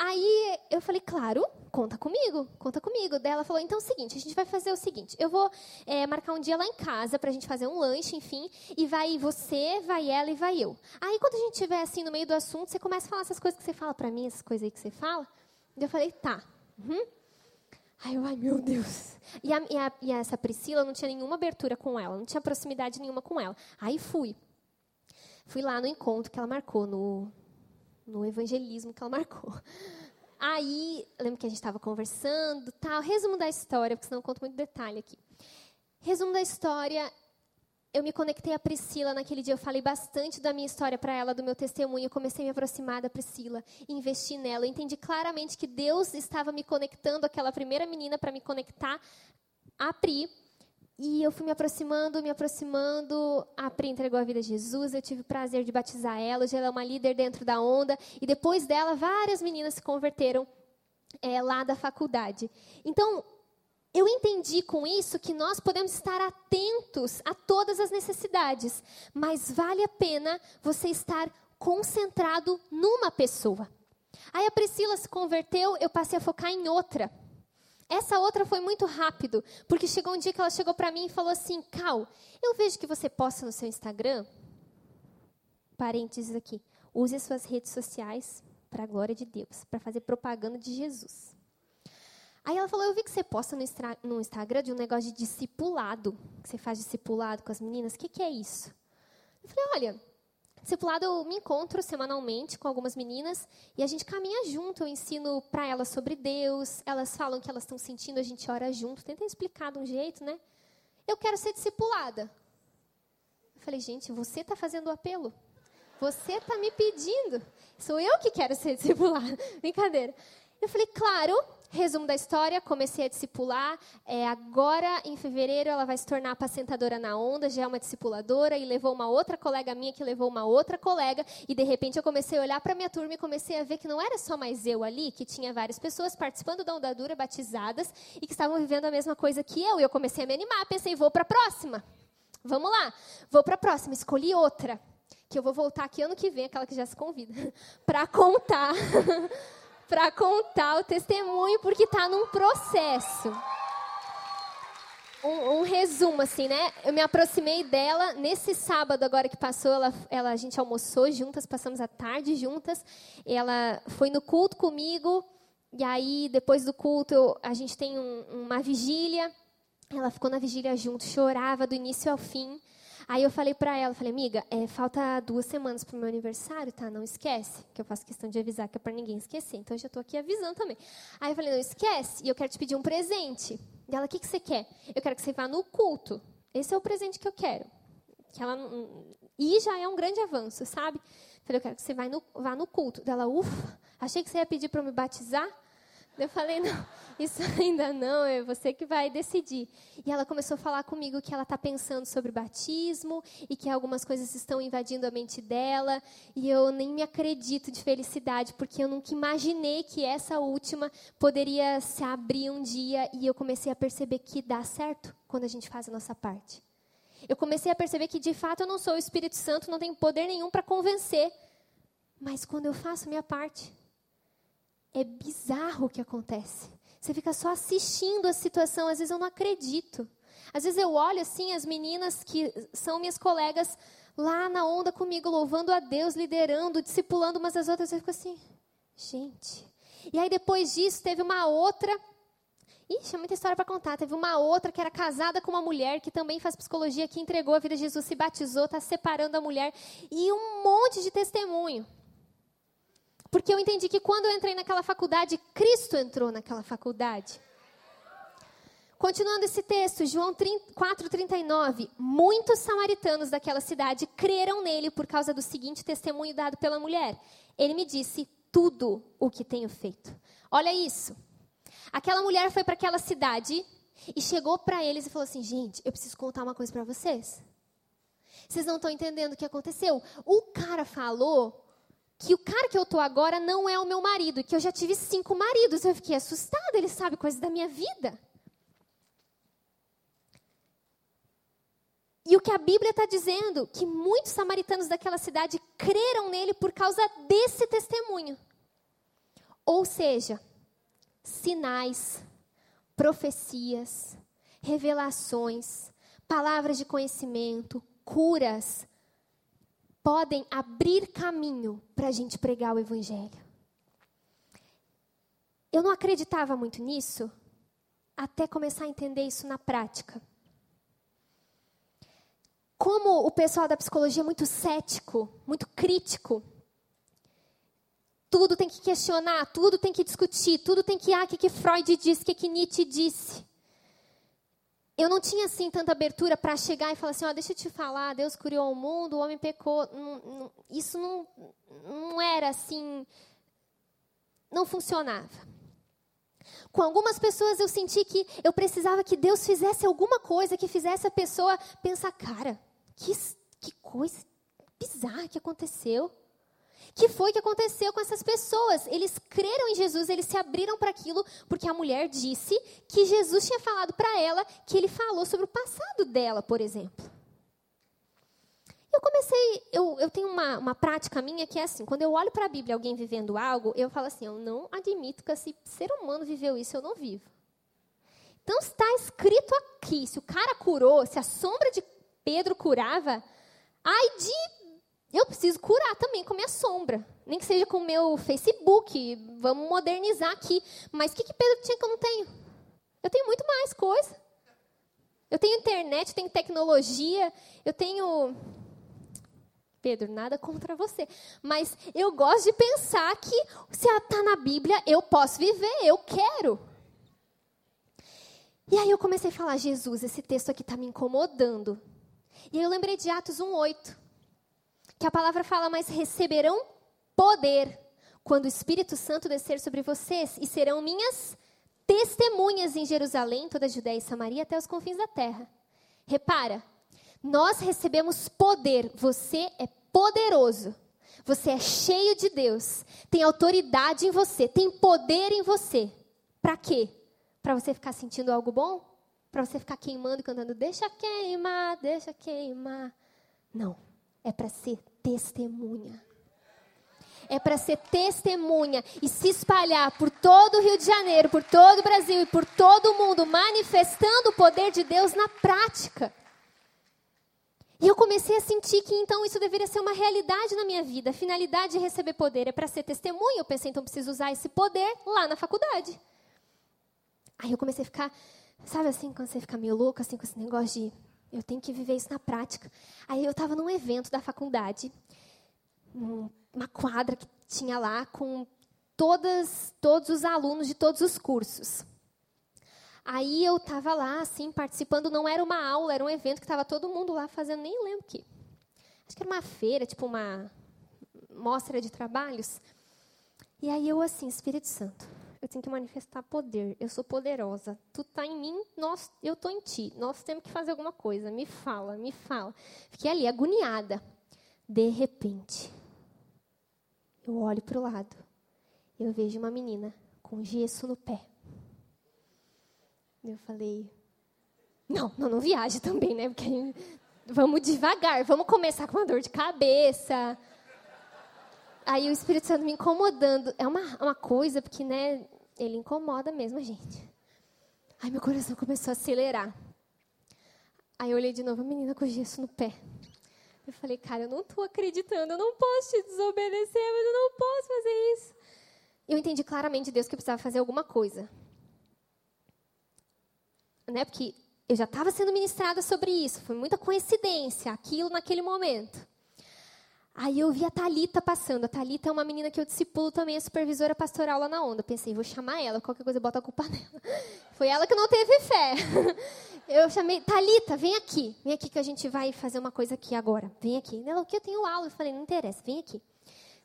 Aí eu falei, claro, conta comigo, conta comigo. Daí ela falou, então é o seguinte, a gente vai fazer o seguinte, eu vou é, marcar um dia lá em casa pra gente fazer um lanche, enfim, e vai você, vai ela e vai eu. Aí quando a gente estiver assim no meio do assunto, você começa a falar essas coisas que você fala pra mim, essas coisas aí que você fala. Daí eu falei, tá. Uhum. Aí eu, ai meu Deus. E, a, e, a, e essa Priscila não tinha nenhuma abertura com ela, não tinha proximidade nenhuma com ela. Aí fui. Fui lá no encontro que ela marcou, no, no evangelismo que ela marcou. Aí, lembro que a gente estava conversando, tal. Resumo da história, porque senão eu conto muito detalhe aqui. Resumo da história, eu me conectei a Priscila naquele dia. Eu falei bastante da minha história para ela, do meu testemunho. Eu comecei a me aproximar da Priscila, investi nela. Eu entendi claramente que Deus estava me conectando, aquela primeira menina, para me conectar a Pri. E eu fui me aproximando, me aproximando. A Pri entregou a vida a Jesus. Eu tive o prazer de batizar ela. Hoje ela é uma líder dentro da onda. E depois dela, várias meninas se converteram é, lá da faculdade. Então, eu entendi com isso que nós podemos estar atentos a todas as necessidades, mas vale a pena você estar concentrado numa pessoa. Aí a Priscila se converteu, eu passei a focar em outra. Essa outra foi muito rápido, porque chegou um dia que ela chegou para mim e falou assim: Cal, eu vejo que você posta no seu Instagram. Parênteses aqui. Use as suas redes sociais para a glória de Deus, para fazer propaganda de Jesus. Aí ela falou: Eu vi que você posta no, no Instagram de um negócio de discipulado, que você faz discipulado com as meninas. O que, que é isso? Eu falei: Olha, discipulado eu me encontro semanalmente com algumas meninas e a gente caminha junto. Eu ensino para elas sobre Deus, elas falam que elas estão sentindo, a gente ora junto. Tentei explicar de um jeito, né? Eu quero ser discipulada. Eu falei: Gente, você está fazendo o apelo. Você está me pedindo. Sou eu que quero ser *laughs* discipulada. Brincadeira. Eu falei, claro, Resumo da história, comecei a discipular. É, agora, em fevereiro, ela vai se tornar apacentadora na onda, já é uma discipuladora, e levou uma outra colega minha, que levou uma outra colega, e de repente eu comecei a olhar para minha turma e comecei a ver que não era só mais eu ali, que tinha várias pessoas participando da ondadura, batizadas, e que estavam vivendo a mesma coisa que eu. E eu comecei a me animar, pensei, vou para a próxima. Vamos lá, vou para a próxima. Escolhi outra, que eu vou voltar aqui ano que vem, aquela que já se convida, *laughs* para contar. *laughs* para contar o testemunho, porque está num processo. Um, um, resumo, assim, né? Eu me aproximei dela nesse sábado agora que passou. Ela, ela, a gente almoçou juntas, passamos a tarde juntas. Ela foi no culto comigo. E aí, depois do culto, eu, a gente tem um, uma vigília. Ela ficou na vigília junto, chorava do início ao fim. Aí eu falei para ela, falei, amiga, é, falta duas semanas para o meu aniversário, tá? Não esquece, que eu faço questão de avisar, que é para ninguém esquecer. Então eu já estou aqui avisando também. Aí eu falei, não esquece, e eu quero te pedir um presente. E ela, o que, que você quer? Eu quero que você vá no culto. Esse é o presente que eu quero. Que ela e já é um grande avanço, sabe? Falei, eu quero que você vá no, vá no culto. Dela, ufa, achei que você ia pedir para me batizar. Eu falei, não, isso *laughs* ainda não, é você que vai decidir. E ela começou a falar comigo que ela está pensando sobre batismo e que algumas coisas estão invadindo a mente dela. E eu nem me acredito de felicidade, porque eu nunca imaginei que essa última poderia se abrir um dia. E eu comecei a perceber que dá certo quando a gente faz a nossa parte. Eu comecei a perceber que de fato eu não sou o Espírito Santo, não tenho poder nenhum para convencer. Mas quando eu faço minha parte, é bizarro o que acontece. Você fica só assistindo a situação, às vezes eu não acredito. Às vezes eu olho assim as meninas que são minhas colegas lá na onda comigo, louvando a Deus, liderando, discipulando umas às outras, eu fico assim, gente. E aí depois disso teve uma outra Ixi, é muita história para contar. Teve uma outra que era casada com uma mulher que também faz psicologia, que entregou a vida a Jesus, se batizou, está separando a mulher. E um monte de testemunho. Porque eu entendi que quando eu entrei naquela faculdade, Cristo entrou naquela faculdade. Continuando esse texto, João 4,39. Muitos samaritanos daquela cidade creram nele por causa do seguinte testemunho dado pela mulher. Ele me disse tudo o que tenho feito. Olha isso. Aquela mulher foi para aquela cidade e chegou para eles e falou assim: Gente, eu preciso contar uma coisa para vocês. Vocês não estão entendendo o que aconteceu. O cara falou que o cara que eu tô agora não é o meu marido, que eu já tive cinco maridos. Eu fiquei assustada, ele sabe coisas da minha vida. E o que a Bíblia está dizendo, que muitos samaritanos daquela cidade creram nele por causa desse testemunho. Ou seja, sinais, profecias, revelações, palavras de conhecimento, curas, podem abrir caminho para a gente pregar o Evangelho. Eu não acreditava muito nisso até começar a entender isso na prática. Como o pessoal da psicologia é muito cético, muito crítico, tudo tem que questionar, tudo tem que discutir, tudo tem que, ah, o que, que Freud disse, o que, que Nietzsche disse. Eu não tinha assim tanta abertura para chegar e falar assim, ó, deixa eu te falar, Deus criou o mundo, o homem pecou. Isso não, não era assim, não funcionava. Com algumas pessoas eu senti que eu precisava que Deus fizesse alguma coisa que fizesse a pessoa pensar, cara, que, que coisa bizarra que aconteceu que foi que aconteceu com essas pessoas? Eles creram em Jesus, eles se abriram para aquilo, porque a mulher disse que Jesus tinha falado para ela que ele falou sobre o passado dela, por exemplo. Eu comecei, eu, eu tenho uma, uma prática minha que é assim: quando eu olho para a Bíblia alguém vivendo algo, eu falo assim, eu não admito que esse ser humano viveu isso, eu não vivo. Então está escrito aqui: se o cara curou, se a sombra de Pedro curava, ai de eu preciso curar também com a minha sombra. Nem que seja com o meu Facebook. Vamos modernizar aqui. Mas o que, que Pedro tinha que eu não tenho? Eu tenho muito mais coisa. Eu tenho internet, eu tenho tecnologia, eu tenho. Pedro, nada contra você. Mas eu gosto de pensar que se está na Bíblia, eu posso viver, eu quero. E aí eu comecei a falar, Jesus, esse texto aqui está me incomodando. E aí eu lembrei de Atos 1,8 que a palavra fala, mas receberão poder quando o Espírito Santo descer sobre vocês e serão minhas testemunhas em Jerusalém, toda a Judéia e Samaria até os confins da terra. Repara, nós recebemos poder, você é poderoso. Você é cheio de Deus, tem autoridade em você, tem poder em você. Para quê? Para você ficar sentindo algo bom? Para você ficar queimando e cantando, deixa queimar, deixa queimar. Não é para ser testemunha. É para ser testemunha e se espalhar por todo o Rio de Janeiro, por todo o Brasil e por todo o mundo, manifestando o poder de Deus na prática. E eu comecei a sentir que então isso deveria ser uma realidade na minha vida. A finalidade de receber poder é para ser testemunha. Eu pensei, então preciso usar esse poder lá na faculdade. Aí eu comecei a ficar, sabe assim, quando você fica meio louco assim com esse negócio de eu tenho que viver isso na prática. Aí eu estava num evento da faculdade, uma quadra que tinha lá com todas, todos os alunos de todos os cursos. Aí eu estava lá, assim, participando. Não era uma aula, era um evento que estava todo mundo lá fazendo, nem lembro o que. Acho que era uma feira, tipo uma mostra de trabalhos. E aí eu, assim, Espírito Santo, eu tenho que manifestar poder. Eu sou poderosa. Tu tá em mim, nós, eu tô em ti. Nós temos que fazer alguma coisa. Me fala, me fala. Fiquei ali agoniada. De repente, eu olho para o lado. Eu vejo uma menina com gesso no pé. Eu falei, não, não, não viaje também, né? Porque vamos devagar, vamos começar com uma dor de cabeça aí o Espírito Santo me incomodando. É uma, uma coisa, porque, né, ele incomoda mesmo a gente. Aí meu coração começou a acelerar. Aí eu olhei de novo a menina com gesso no pé. Eu falei, cara, eu não estou acreditando, eu não posso te desobedecer, mas eu não posso fazer isso. Eu entendi claramente de Deus que eu precisava fazer alguma coisa. Né? Porque eu já estava sendo ministrada sobre isso, foi muita coincidência, aquilo naquele momento. Aí eu vi a Talita passando. A Talita é uma menina que eu discipulo também, é supervisora pastoral lá na Onda. Pensei, vou chamar ela, qualquer coisa bota a culpa *laughs* nela. Foi ela que não teve fé. *laughs* Eu chamei, Talita, vem aqui. Vem aqui que a gente vai fazer uma coisa aqui agora. Vem aqui. Ela, o que eu tenho aula? Eu falei, não interessa, vem aqui.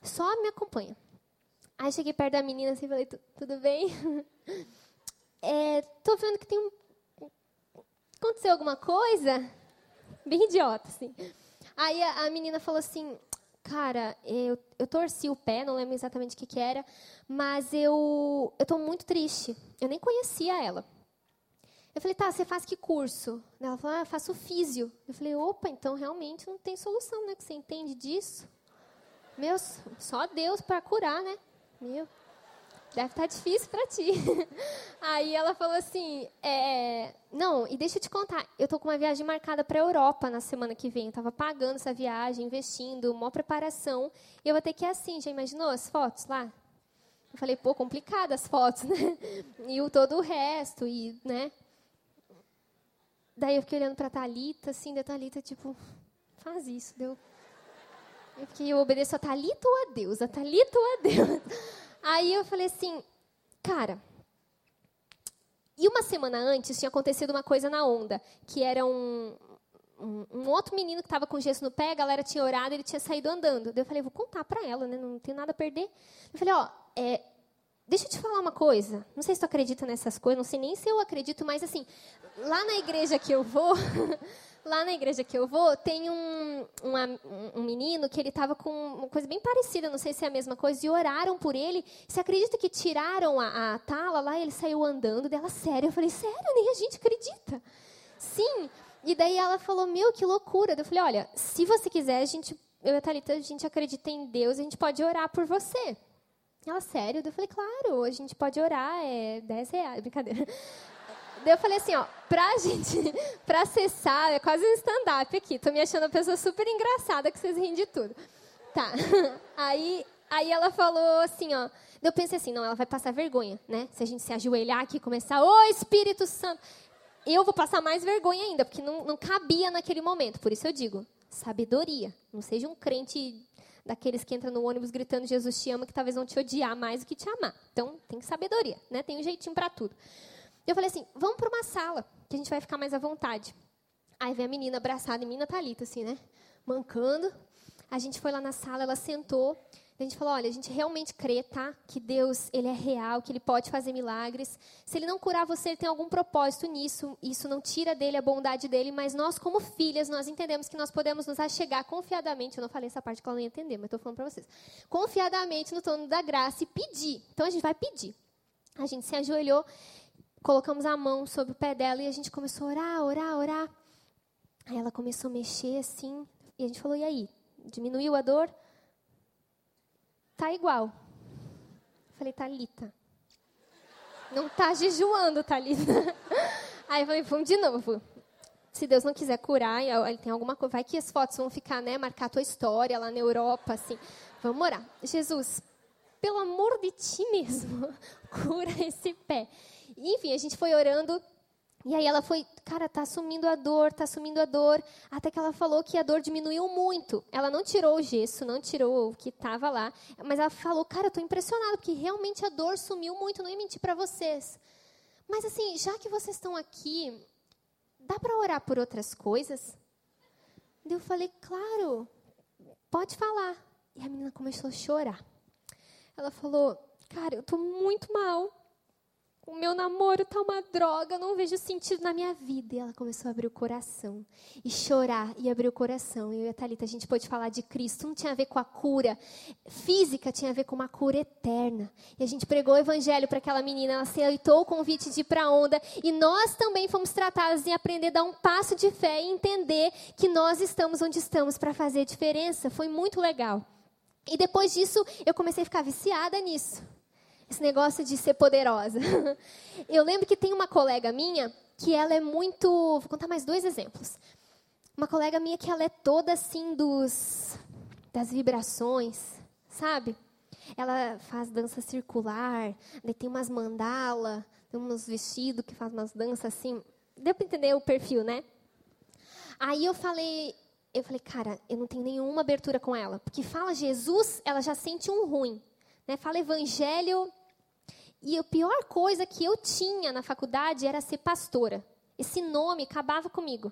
Só me acompanha. Aí cheguei perto da menina assim, falei, tudo bem? *laughs* É, tô vendo que tem um... Aconteceu alguma coisa? Bem idiota, assim. Aí a, a menina falou assim, cara, eu, eu torci o pé, não lembro exatamente o que, que era, mas eu estou muito triste. Eu nem conhecia ela. Eu falei, tá, você faz que curso? Ela falou, ah, eu faço físio. Eu falei, opa, então realmente não tem solução, né? Que você entende disso? Meu, só Deus para curar, né? Meu, deve estar tá difícil para ti. *laughs* Aí ela falou assim, é, não, e deixa eu te contar, eu tô com uma viagem marcada para a Europa na semana que vem. Eu estava pagando essa viagem, investindo, uma preparação, e eu vou ter que ir assim, já imaginou as fotos lá? Eu falei, pô, complicadas as fotos, *laughs* né? E o todo o resto, e, né? Daí eu fiquei olhando para a Thalita, assim, da Thalita, tipo, faz isso, deu. Eu fiquei, eu obedeço a Thalita ou a Deus? A Thalita ou a Deus? Aí eu falei assim, cara, E uma semana antes tinha acontecido uma coisa na onda, que era um, um, um outro menino que estava com gesso no pé, a galera tinha orado, ele tinha saído andando. Daí eu falei, vou contar para ela, né? Não tem nada a perder. Eu falei, ó, é, deixa eu te falar uma coisa. Não sei se tu acredita nessas coisas, não sei nem se eu acredito, mas assim, lá na igreja que eu vou, *laughs* lá na igreja que eu vou, tem um, um, um menino que ele estava com uma coisa bem parecida, não sei se é a mesma coisa, e oraram por ele. Você acredita que tiraram a, a tala lá ele saiu andando dela? Sério? Eu falei, sério? Nem a gente acredita. Sim. E daí ela falou, meu, que loucura. Eu falei, olha, se você quiser, a gente, eu e a Thalita, a gente acredita em Deus, a gente pode orar por você. Ela, sério? Eu falei, claro, a gente pode orar, é 10 reais, *laughs* brincadeira. Daí eu falei assim, ó, pra gente, *laughs* pra acessar, é quase um stand-up aqui. Tô me achando uma pessoa super engraçada que vocês riem de tudo. Tá. *laughs* Aí, aí ela falou assim, ó. Eu pensei assim, não, ela vai passar vergonha, né? Se a gente se ajoelhar aqui e começar, ô Espírito Santo. Eu vou passar mais vergonha ainda, porque não, não cabia naquele momento. Por isso eu digo, sabedoria. Não seja um crente daqueles que entram no ônibus gritando Jesus te ama, que talvez vão te odiar mais do que te amar. Então, tem sabedoria, né? Tem um jeitinho para tudo. Eu falei assim, vamos para uma sala, que a gente vai ficar mais à vontade. Aí vem a menina abraçada em mim, Natalita, assim, né? Mancando. A gente foi lá na sala, ela sentou. A gente falou, olha, a gente realmente crê, tá? Que Deus, ele é real, que ele pode fazer milagres. Se ele não curar você, ele tem algum propósito nisso. Isso não tira dele a bondade dele, mas nós, como filhas, nós entendemos que nós podemos nos achegar confiadamente. Eu não falei essa parte que ela não ia entender, mas estou falando para vocês. Confiadamente no trono da graça e pedir. Então a gente vai pedir. A gente se ajoelhou colocamos a mão sobre o pé dela e a gente começou a orar, orar, orar. Aí ela começou a mexer assim, e a gente falou: e aí? Diminuiu a dor? Tá igual. Eu falei: Thalita. Não tá jejuando, Thalita. *laughs* Aí eu falei: vamos de novo. Se Deus não quiser curar, ele tem alguma coisa, vai que as fotos vão ficar, né, marcar a tua história lá na Europa, assim. Vamos orar. Jesus, pelo amor de ti mesmo, *laughs* cura esse pé. Enfim, a gente foi orando. E aí ela foi, cara, tá sumindo a dor, tá sumindo a dor. Até que ela falou que a dor diminuiu muito. Ela não tirou o gesso, não tirou o que estava lá. Mas ela falou, cara, eu tô impressionada, porque realmente a dor sumiu muito. Não ia mentir para vocês. Mas assim, já que vocês estão aqui, dá para orar por outras coisas? Eu falei, claro, pode falar. E a menina começou a chorar. Ela falou, cara, eu tô muito mal o meu namoro tá uma droga, eu não vejo sentido na minha vida. E ela começou a abrir o coração e chorar e abrir o coração. E eu e a Thalita, a gente pôde falar de Cristo. Não tinha a ver com a cura física, tinha a ver com uma cura eterna. E a gente pregou o evangelho para aquela menina, ela aceitou o convite de ir para a onda. E nós também fomos tratados em aprender a dar um passo de fé e entender que nós estamos onde estamos para fazer diferença. Foi muito legal. E depois disso, eu comecei a ficar viciada nisso esse negócio de ser poderosa. *laughs* Eu lembro que tem uma colega minha que ela é muito. Vou contar mais dois exemplos. Uma colega minha que ela é toda assim dos das vibrações, sabe? Ela faz dança circular, daí tem umas mandala, tem uns vestidos que faz umas danças assim. Deu para entender o perfil, né? Aí eu falei, eu falei, cara, eu não tenho nenhuma abertura com ela, porque fala Jesus, ela já sente um ruim. Né? Fala evangelho. E a pior coisa que eu tinha na faculdade era ser pastora. Esse nome acabava comigo.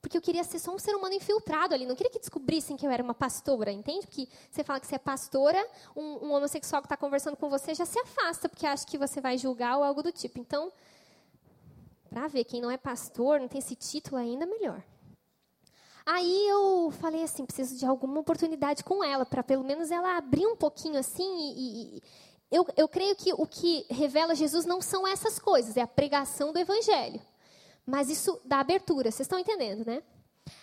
Porque eu queria ser só um ser humano infiltrado ali. Não queria que descobrissem que eu era uma pastora, entende? Porque você fala que você é pastora, um, um homossexual que está conversando com você já se afasta, porque acha que você vai julgar ou algo do tipo. Então, para ver quem não é pastor, não tem esse título ainda, melhor. Aí eu falei assim, preciso de alguma oportunidade com ela, para pelo menos ela abrir um pouquinho assim. E, e eu, eu creio que o que revela Jesus não são essas coisas, é a pregação do evangelho. Mas isso dá abertura, vocês estão entendendo, né?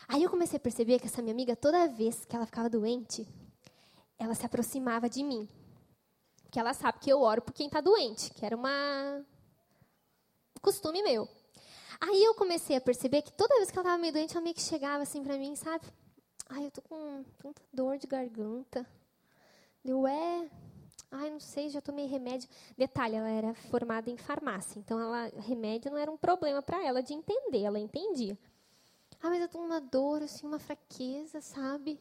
Aí eu comecei a perceber que essa minha amiga, toda vez que ela ficava doente, ela se aproximava de mim. Porque ela sabe que eu oro por quem está doente, que era uma costume meu. Aí eu comecei a perceber que toda vez que ela estava meio doente, ela meio que chegava assim para mim, sabe? Ai, eu tô com tanta dor de garganta. Eu, é. Ai, não sei, já tomei remédio. Detalhe, ela era formada em farmácia, então ela, remédio não era um problema para ela de entender, ela entendia. Ah, mas eu tô com uma dor, assim, uma fraqueza, sabe?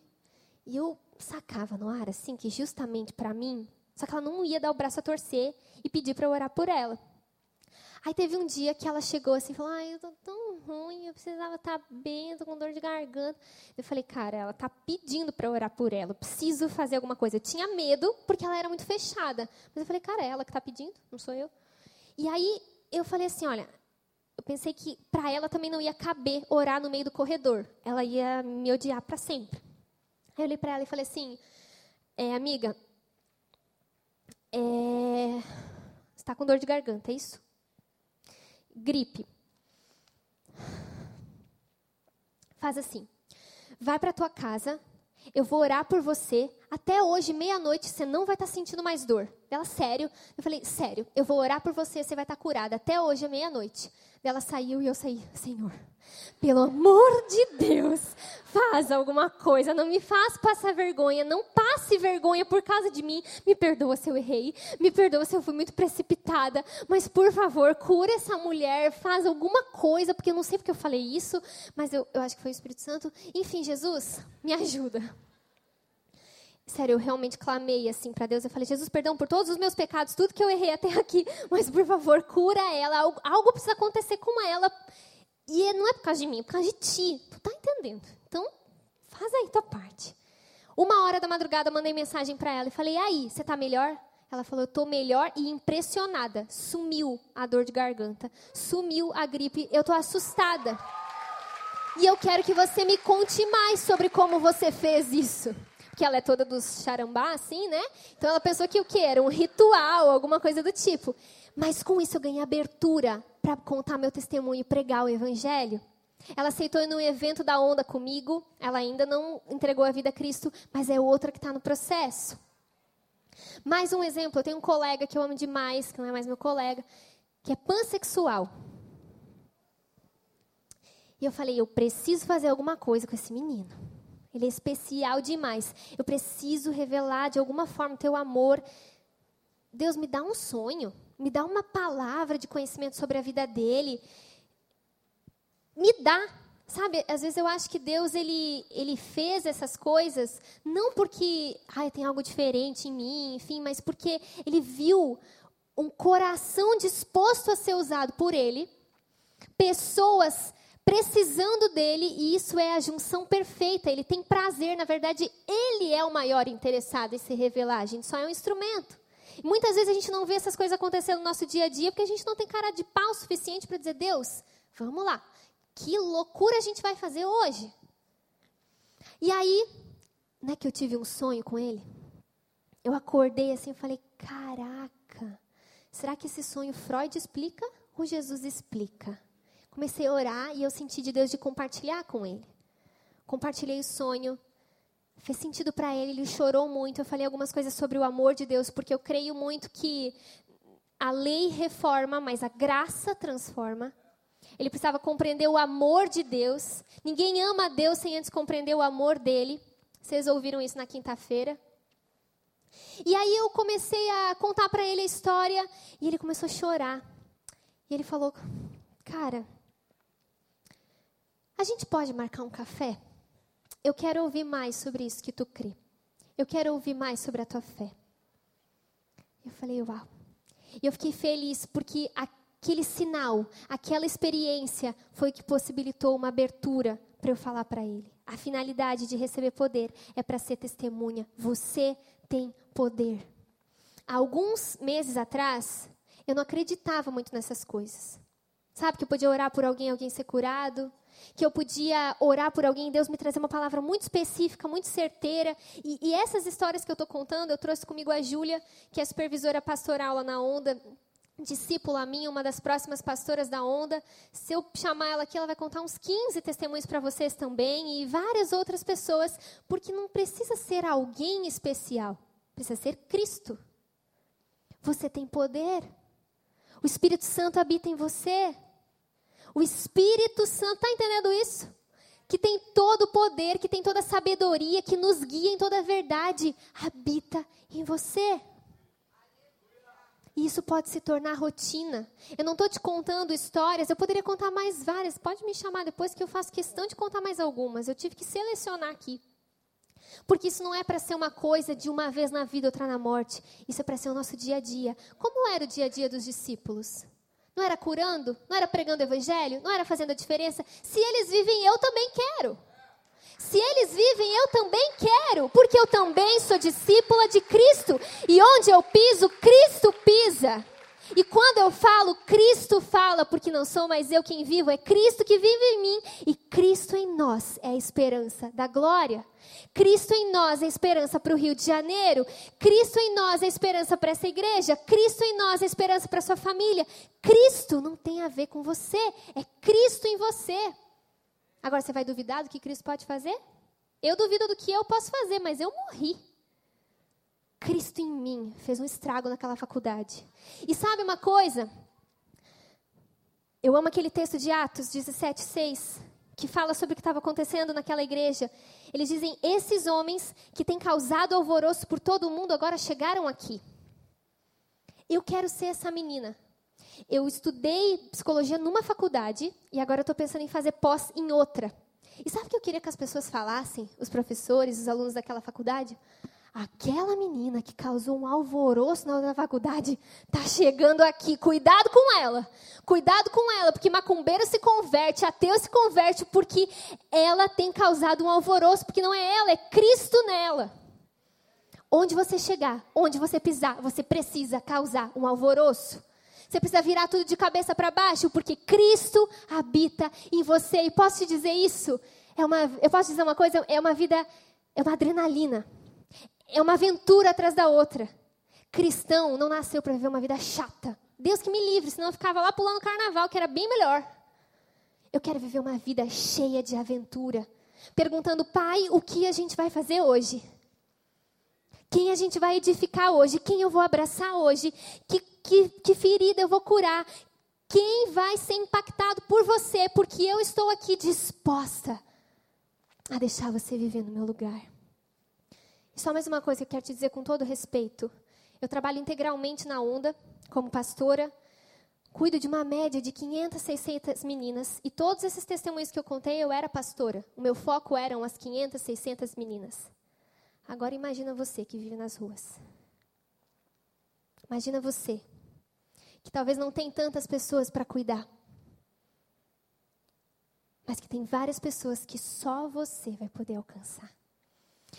E eu sacava no ar, assim, que justamente para mim, só que ela não ia dar o braço a torcer e pedir para eu orar por ela. Aí teve um dia que ela chegou assim e falou: Ai, eu tô tão ruim, eu precisava estar tá bem, eu tô com dor de garganta. Eu falei: Cara, ela tá pedindo para orar por ela, eu preciso fazer alguma coisa. Eu tinha medo porque ela era muito fechada. Mas eu falei: Cara, é ela que tá pedindo, não sou eu. E aí eu falei assim: Olha, eu pensei que para ela também não ia caber orar no meio do corredor. Ela ia me odiar para sempre. Aí eu olhei para ela e falei assim: é, Amiga, é, você está com dor de garganta, é isso? Gripe. Faz assim. Vai para tua casa, eu vou orar por você. Até hoje, meia-noite, você não vai estar tá sentindo mais dor. Ela, sério? Eu falei, sério, eu vou orar por você, você vai estar tá curada. Até hoje, meia-noite. Ela saiu e eu saí, Senhor, pelo amor de Deus, faz alguma coisa, não me faz passar vergonha, não passe vergonha por causa de mim. Me perdoa se eu errei, me perdoa se eu fui muito precipitada, mas por favor, cura essa mulher, faz alguma coisa, porque eu não sei porque eu falei isso, mas eu, eu acho que foi o Espírito Santo. Enfim, Jesus, me ajuda. Sério, eu realmente clamei assim para Deus. Eu falei, Jesus, perdão por todos os meus pecados, tudo que eu errei até aqui, *laughs* mas por favor, cura ela. Algo, algo precisa acontecer com ela. E não é por causa de mim, é por causa de ti. Tu tá entendendo? Então, faz aí tua parte. Uma hora da madrugada, eu mandei mensagem para ela e falei, e aí, você tá melhor? Ela falou, eu tô melhor e impressionada. Sumiu a dor de garganta, sumiu a gripe, eu tô assustada. E eu quero que você me conte mais sobre como você fez isso que ela é toda dos charambá, assim, né? Então ela pensou que o que era um ritual, alguma coisa do tipo. Mas com isso eu ganhei abertura para contar meu testemunho e pregar o evangelho. Ela aceitou ir no evento da onda comigo. Ela ainda não entregou a vida a Cristo, mas é outra que está no processo. Mais um exemplo, eu tenho um colega que eu amo demais, que não é mais meu colega, que é pansexual. E eu falei, eu preciso fazer alguma coisa com esse menino. Ele é especial demais. Eu preciso revelar de alguma forma o teu amor. Deus me dá um sonho, me dá uma palavra de conhecimento sobre a vida dele. Me dá, sabe? Às vezes eu acho que Deus ele ele fez essas coisas não porque ai, tem algo diferente em mim, enfim, mas porque ele viu um coração disposto a ser usado por ele, pessoas precisando dele, e isso é a junção perfeita. Ele tem prazer, na verdade, ele é o maior interessado em se revelar, a gente só é um instrumento. Muitas vezes a gente não vê essas coisas acontecendo no nosso dia a dia porque a gente não tem cara de pau suficiente para dizer: Deus, vamos lá, que loucura a gente vai fazer hoje? E aí, não é que eu tive um sonho com ele? Eu acordei assim e falei: caraca, será que esse sonho Freud explica ou Jesus explica? Comecei a orar e eu senti de Deus de compartilhar com ele. Compartilhei o sonho, fez sentido para ele, ele chorou muito. Eu falei algumas coisas sobre o amor de Deus, porque eu creio muito que a lei reforma, mas a graça transforma. Ele precisava compreender o amor de Deus. Ninguém ama a Deus sem antes compreender o amor dele. Vocês ouviram isso na quinta-feira? E aí eu comecei a contar para ele a história e ele começou a chorar. E ele falou: "Cara, a gente pode marcar um café? Eu quero ouvir mais sobre isso que tu crê. Eu quero ouvir mais sobre a tua fé. Eu falei, uau. E eu fiquei feliz porque aquele sinal, aquela experiência foi que possibilitou uma abertura para eu falar para ele. A finalidade de receber poder é para ser testemunha. Você tem poder. Há alguns meses atrás, eu não acreditava muito nessas coisas. Sabe que eu podia orar por alguém, alguém ser curado? Que eu podia orar por alguém, Deus me trazer uma palavra muito específica, muito certeira. E, e essas histórias que eu estou contando, eu trouxe comigo a Júlia, que é supervisora pastoral lá na Onda, discípula minha, uma das próximas pastoras da Onda. Se eu chamar ela aqui, ela vai contar uns 15 testemunhos para vocês também e várias outras pessoas, porque não precisa ser alguém especial, precisa ser Cristo. Você tem poder. O Espírito Santo habita em você. O Espírito Santo, está entendendo isso? Que tem todo o poder, que tem toda a sabedoria, que nos guia em toda a verdade, habita em você. E isso pode se tornar rotina. Eu não estou te contando histórias, eu poderia contar mais várias. Pode me chamar depois que eu faço questão de contar mais algumas. Eu tive que selecionar aqui. Porque isso não é para ser uma coisa de uma vez na vida, outra na morte. Isso é para ser o nosso dia a dia. Como era o dia a dia dos discípulos? Não era curando? Não era pregando o evangelho? Não era fazendo a diferença? Se eles vivem, eu também quero. Se eles vivem, eu também quero, porque eu também sou discípula de Cristo. E onde eu piso, Cristo pisa. E quando eu falo, Cristo fala, porque não sou mais eu quem vivo, é Cristo que vive em mim. E Cristo em nós é a esperança da glória. Cristo em nós é a esperança para o Rio de Janeiro. Cristo em nós é a esperança para essa igreja. Cristo em nós é a esperança para sua família. Cristo não tem a ver com você, é Cristo em você. Agora você vai duvidar do que Cristo pode fazer? Eu duvido do que eu posso fazer, mas eu morri. Cristo em mim fez um estrago naquela faculdade. E sabe uma coisa? Eu amo aquele texto de Atos 17, 6, que fala sobre o que estava acontecendo naquela igreja. Eles dizem: esses homens que têm causado alvoroço por todo o mundo agora chegaram aqui. Eu quero ser essa menina. Eu estudei psicologia numa faculdade e agora estou pensando em fazer pós em outra. E sabe o que eu queria que as pessoas falassem, os professores, os alunos daquela faculdade? Aquela menina que causou um alvoroço na faculdade está chegando aqui. Cuidado com ela. Cuidado com ela, porque macumbeiro se converte, ateu se converte porque ela tem causado um alvoroço, porque não é ela, é Cristo nela. Onde você chegar, onde você pisar, você precisa causar um alvoroço. Você precisa virar tudo de cabeça para baixo, porque Cristo habita em você. E posso te dizer isso? É uma, eu posso dizer uma coisa, é uma vida, é uma adrenalina. É uma aventura atrás da outra. Cristão não nasceu para viver uma vida chata. Deus que me livre, senão eu ficava lá pulando carnaval, que era bem melhor. Eu quero viver uma vida cheia de aventura. Perguntando, pai, o que a gente vai fazer hoje? Quem a gente vai edificar hoje? Quem eu vou abraçar hoje? Que, que, que ferida eu vou curar? Quem vai ser impactado por você? Porque eu estou aqui disposta a deixar você viver no meu lugar. E só mais uma coisa que eu quero te dizer com todo respeito. Eu trabalho integralmente na Onda, como pastora. Cuido de uma média de 500, 600 meninas. E todos esses testemunhos que eu contei, eu era pastora. O meu foco eram as 500, 600 meninas. Agora imagina você que vive nas ruas. Imagina você que talvez não tem tantas pessoas para cuidar. Mas que tem várias pessoas que só você vai poder alcançar.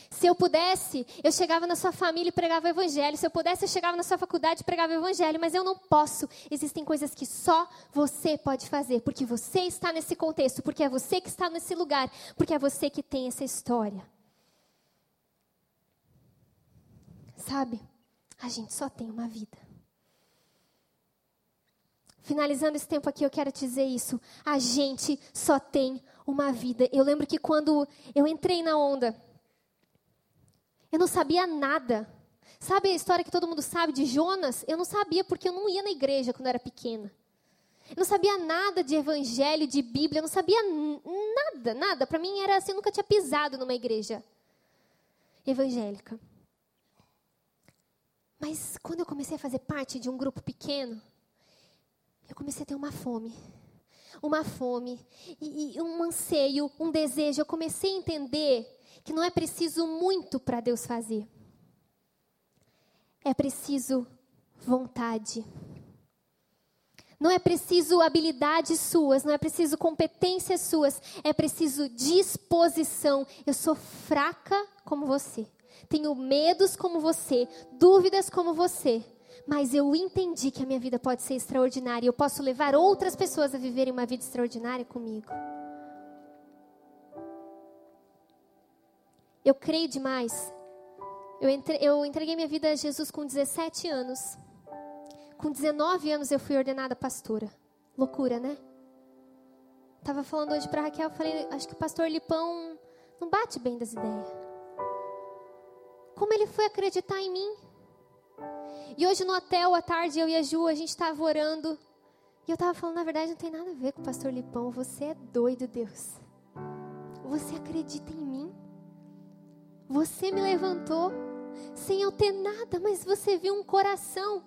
Se eu pudesse, eu chegava na sua família e pregava o evangelho. Se eu pudesse, eu chegava na sua faculdade e pregava o evangelho. Mas eu não posso. Existem coisas que só você pode fazer. Porque você está nesse contexto. Porque é você que está nesse lugar. Porque é você que tem essa história. Sabe? A gente só tem uma vida. Finalizando esse tempo aqui, eu quero te dizer isso. A gente só tem uma vida. Eu lembro que quando eu entrei na onda, eu não sabia nada. Sabe a história que todo mundo sabe de Jonas? Eu não sabia porque eu não ia na igreja quando eu era pequena. Eu não sabia nada de evangelho, de Bíblia, eu não sabia nada, nada. Para mim era assim, eu nunca tinha pisado numa igreja evangélica. Mas quando eu comecei a fazer parte de um grupo pequeno, eu comecei a ter uma fome. Uma fome e, e um anseio, um desejo. Eu comecei a entender que não é preciso muito para Deus fazer. É preciso vontade. Não é preciso habilidades suas, não é preciso competências suas, é preciso disposição. Eu sou fraca como você, tenho medos como você, dúvidas como você, mas eu entendi que a minha vida pode ser extraordinária e eu posso levar outras pessoas a viverem uma vida extraordinária comigo. Eu creio demais. Eu, entre, eu entreguei minha vida a Jesus com 17 anos. Com 19 anos eu fui ordenada pastora. Loucura, né? Tava falando hoje para Raquel, falei, acho que o pastor Lipão não bate bem das ideias. Como ele foi acreditar em mim? E hoje no hotel, à tarde, eu e a Ju, a gente estava orando. E eu estava falando, na verdade, não tem nada a ver com o pastor Lipão. Você é doido, Deus. Você acredita em? Você me levantou sem eu ter nada, mas você viu um coração.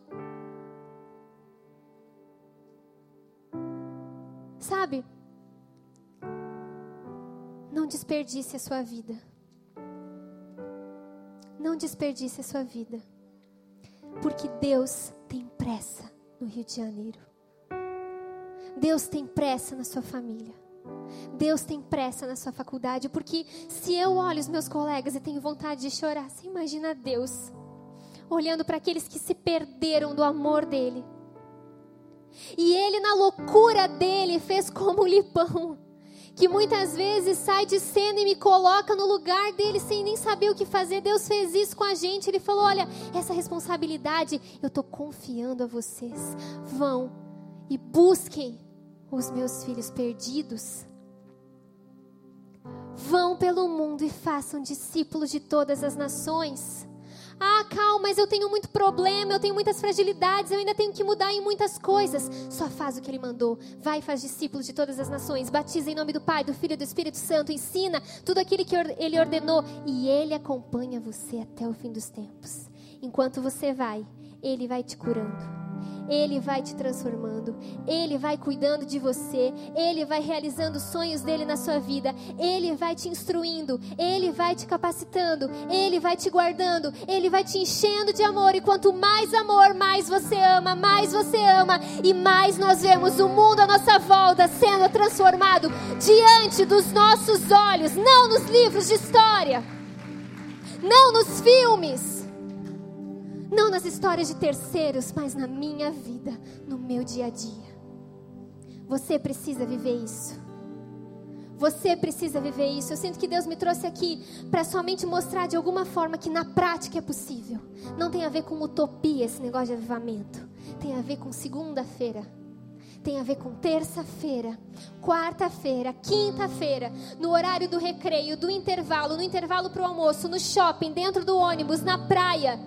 Sabe? Não desperdice a sua vida. Não desperdice a sua vida. Porque Deus tem pressa no Rio de Janeiro. Deus tem pressa na sua família. Deus tem pressa na sua faculdade, porque se eu olho os meus colegas e tenho vontade de chorar, você imagina Deus olhando para aqueles que se perderam do amor dele. E ele, na loucura dele, fez como o Lipão, que muitas vezes sai de cena e me coloca no lugar dele sem nem saber o que fazer. Deus fez isso com a gente. Ele falou: Olha, essa responsabilidade eu estou confiando a vocês. Vão e busquem os meus filhos perdidos. Vão pelo mundo e façam discípulos de todas as nações. Ah, calma, mas eu tenho muito problema, eu tenho muitas fragilidades, eu ainda tenho que mudar em muitas coisas. Só faz o que ele mandou. Vai e faz discípulos de todas as nações. Batiza em nome do Pai, do Filho e do Espírito Santo. Ensina tudo aquilo que ele ordenou. E ele acompanha você até o fim dos tempos. Enquanto você vai, ele vai te curando. Ele vai te transformando, Ele vai cuidando de você, Ele vai realizando os sonhos dele na sua vida, Ele vai te instruindo, Ele vai te capacitando, Ele vai te guardando, Ele vai te enchendo de amor. E quanto mais amor, mais você ama, mais você ama, e mais nós vemos o mundo à nossa volta sendo transformado diante dos nossos olhos, não nos livros de história, não nos filmes não nas histórias de terceiros, mas na minha vida, no meu dia a dia. Você precisa viver isso. Você precisa viver isso. Eu sinto que Deus me trouxe aqui para somente mostrar de alguma forma que na prática é possível. Não tem a ver com utopia esse negócio de avivamento. Tem a ver com segunda-feira. Tem a ver com terça-feira, quarta-feira, quinta-feira, no horário do recreio, do intervalo, no intervalo para o almoço, no shopping, dentro do ônibus, na praia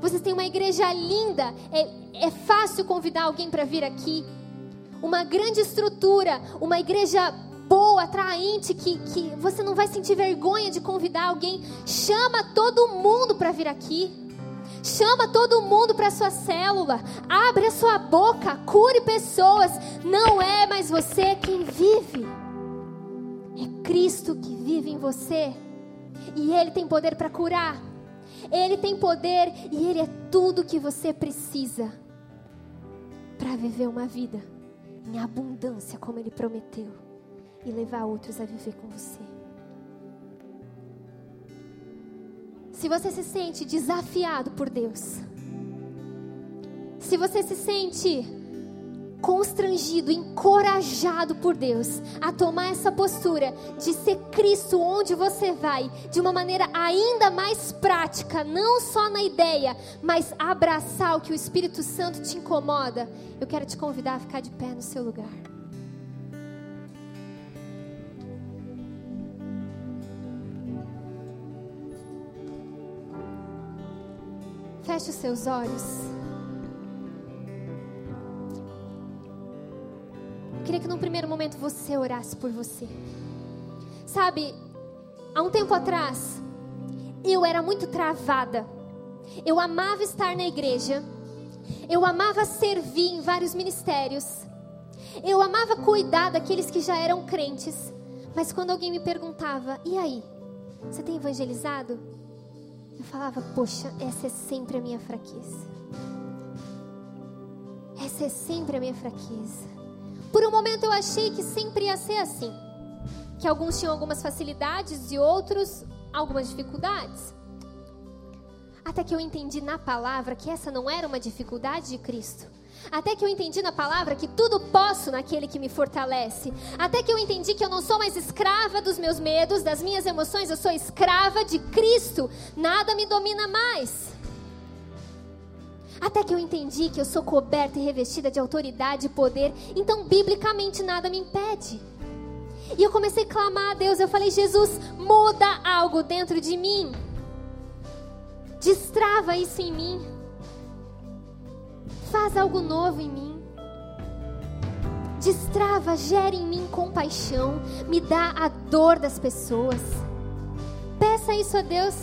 vocês têm uma igreja linda. É, é fácil convidar alguém para vir aqui. Uma grande estrutura, uma igreja boa, atraente, que, que você não vai sentir vergonha de convidar alguém. Chama todo mundo para vir aqui. Chama todo mundo para sua célula. Abre a sua boca, cure pessoas. Não é mais você quem vive. É Cristo que vive em você. E Ele tem poder para curar. Ele tem poder e Ele é tudo que você precisa para viver uma vida em abundância, como Ele prometeu, e levar outros a viver com você. Se você se sente desafiado por Deus, se você se sente constrangido, encorajado por Deus a tomar essa postura de ser Cristo onde você vai, de uma maneira ainda mais prática, não só na ideia, mas abraçar o que o Espírito Santo te incomoda, eu quero te convidar a ficar de pé no seu lugar. Feche os seus olhos. Queria que num primeiro momento você orasse por você. Sabe, há um tempo atrás, eu era muito travada. Eu amava estar na igreja. Eu amava servir em vários ministérios. Eu amava cuidar daqueles que já eram crentes. Mas quando alguém me perguntava, e aí? Você tem evangelizado? Eu falava, poxa, essa é sempre a minha fraqueza. Essa é sempre a minha fraqueza. Por um momento eu achei que sempre ia ser assim. Que alguns tinham algumas facilidades e outros algumas dificuldades. Até que eu entendi na palavra que essa não era uma dificuldade de Cristo. Até que eu entendi na palavra que tudo posso naquele que me fortalece. Até que eu entendi que eu não sou mais escrava dos meus medos, das minhas emoções, eu sou escrava de Cristo. Nada me domina mais. Até que eu entendi que eu sou coberta e revestida de autoridade e poder, então biblicamente nada me impede. E eu comecei a clamar a Deus, eu falei: Jesus, muda algo dentro de mim. Destrava isso em mim. Faz algo novo em mim. Destrava, gere em mim compaixão, me dá a dor das pessoas. Peça isso a Deus.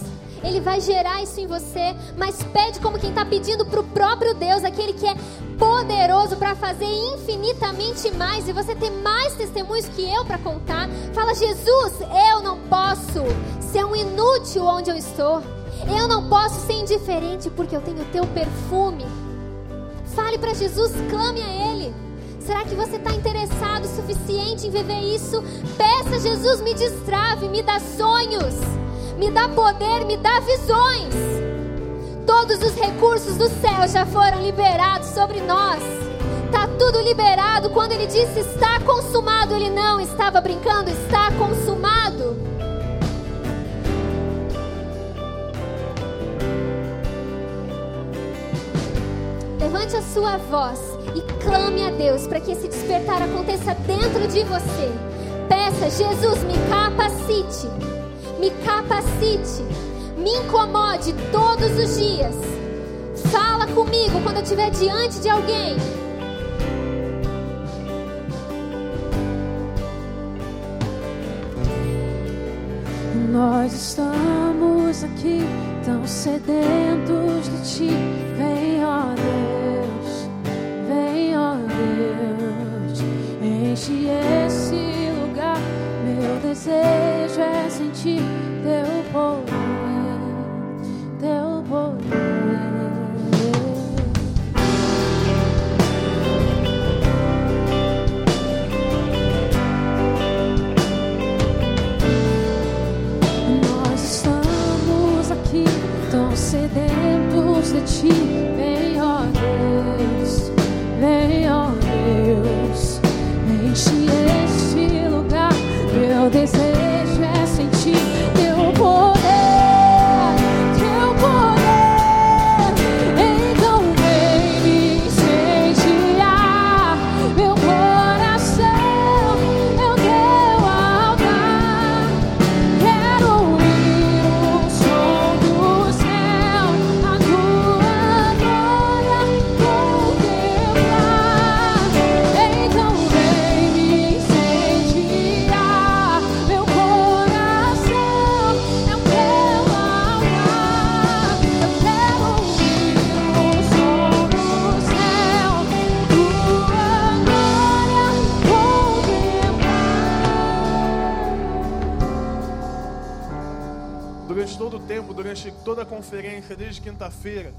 Ele vai gerar isso em você, mas pede como quem está pedindo para o próprio Deus, aquele que é poderoso para fazer infinitamente mais e você ter mais testemunhos que eu para contar. Fala, Jesus, eu não posso ser um inútil onde eu estou. Eu não posso ser indiferente porque eu tenho o teu perfume. Fale para Jesus, clame a Ele. Será que você está interessado o suficiente em viver isso? Peça, Jesus, me destrave, me dá sonhos, me dá poder, me dá visões. Todos os recursos do céu já foram liberados sobre nós. Está tudo liberado. Quando ele disse está consumado, ele não estava brincando, está consumado. Levante a sua voz e clame a Deus para que esse despertar aconteça dentro de você. Peça, Jesus, me capacite, me capacite, me incomode todos os dias. Fala comigo quando eu estiver diante de alguém. Nós estamos aqui tão sedentos de ti. Vem, ó Deus, vem, ó Deus, enche esse lugar. Meu desejo é sentir sedentos de ti. Vem, ó Deus, vem, ó Deus, enche este lugar. Meu desejo é sentir teu poder, durante toda a conferência, desde quinta-feira,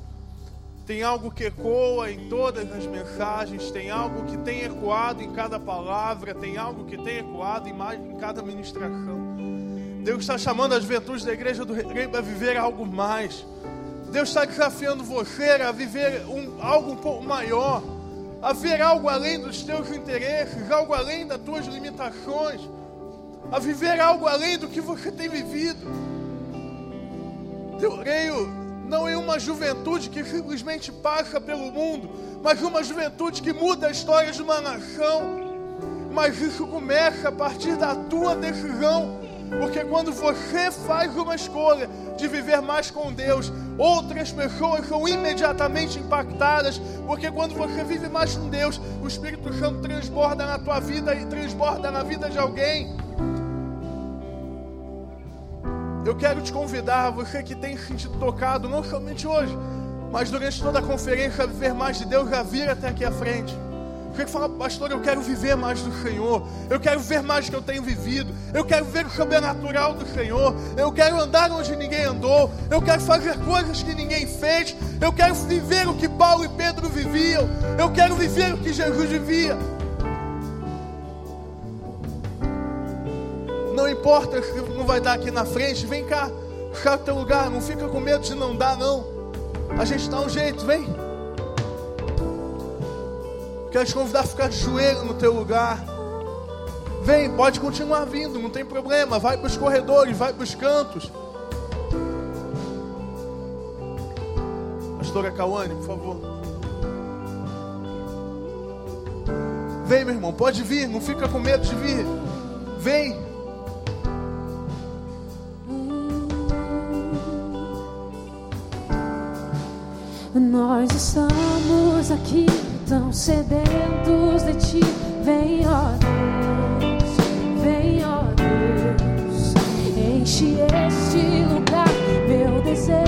tem algo que ecoa em todas as mensagens, tem algo que tem ecoado em cada palavra, tem algo que tem ecoado em, mais, em cada ministração. Deus está chamando a juventude da igreja do Recreio para viver algo mais. Deus está desafiando você a viver um, algo um pouco maior, a ver algo além dos teus interesses, algo além das tuas limitações, a viver algo além do que você tem vivido. Eu creio não em uma juventude que simplesmente passa pelo mundo, mas uma juventude que muda a história de uma nação. Mas isso começa a partir da tua decisão, porque quando você faz uma escolha de viver mais com Deus, outras pessoas são imediatamente impactadas, porque quando você vive mais com Deus, o Espírito Santo transborda na tua vida e transborda na vida de alguém. Eu quero te convidar, você que tem se sentido tocado, não somente hoje, mas durante toda a conferência, a viver mais de Deus, já vir até aqui à frente. Você que fala, pastor, eu quero viver mais do Senhor, eu quero ver mais do que eu tenho vivido, eu quero ver o sobrenatural do Senhor, eu quero andar onde ninguém andou, eu quero fazer coisas que ninguém fez, eu quero viver o que Paulo e Pedro viviam, eu quero viver o que Jesus vivia. Não importa se não vai dar aqui na frente, vem cá, fica no teu lugar, não fica com medo de não dar, não. A gente dá um jeito, vem. Quero te convidar a ficar de joelho no teu lugar. Vem, pode continuar vindo, não tem problema. Vai para os corredores, vai para os cantos. Pastora Cauane, por favor. Vem, meu irmão, pode vir, não fica com medo de vir. Vem. Nós estamos aqui tão sedentos de ti. Vem, ó Deus, vem, ó Deus, enche este lugar. Meu desejo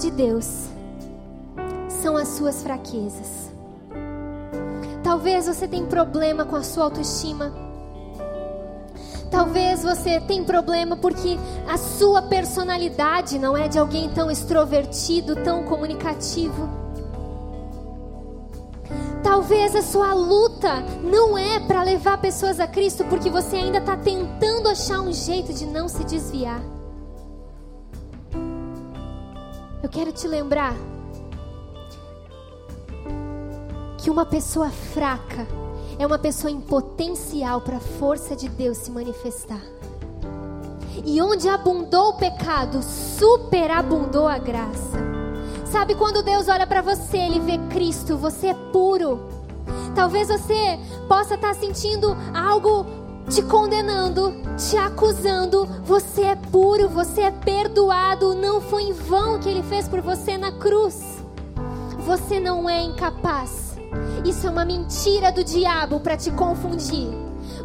de Deus são as suas fraquezas. Talvez você tenha problema com a sua autoestima. Talvez você tenha problema porque a sua personalidade não é de alguém tão extrovertido, tão comunicativo. Talvez a sua luta não é para levar pessoas a Cristo porque você ainda está tentando achar um jeito de não se desviar. Te lembrar que uma pessoa fraca é uma pessoa em potencial para a força de Deus se manifestar. E onde abundou o pecado, superabundou a graça. Sabe quando Deus olha para você, ele vê Cristo, você é puro. Talvez você possa estar sentindo algo te condenando, te acusando. Você é puro, você é perdoado. Não foi em vão que ele fez por você na cruz. Você não é incapaz. Isso é uma mentira do diabo para te confundir.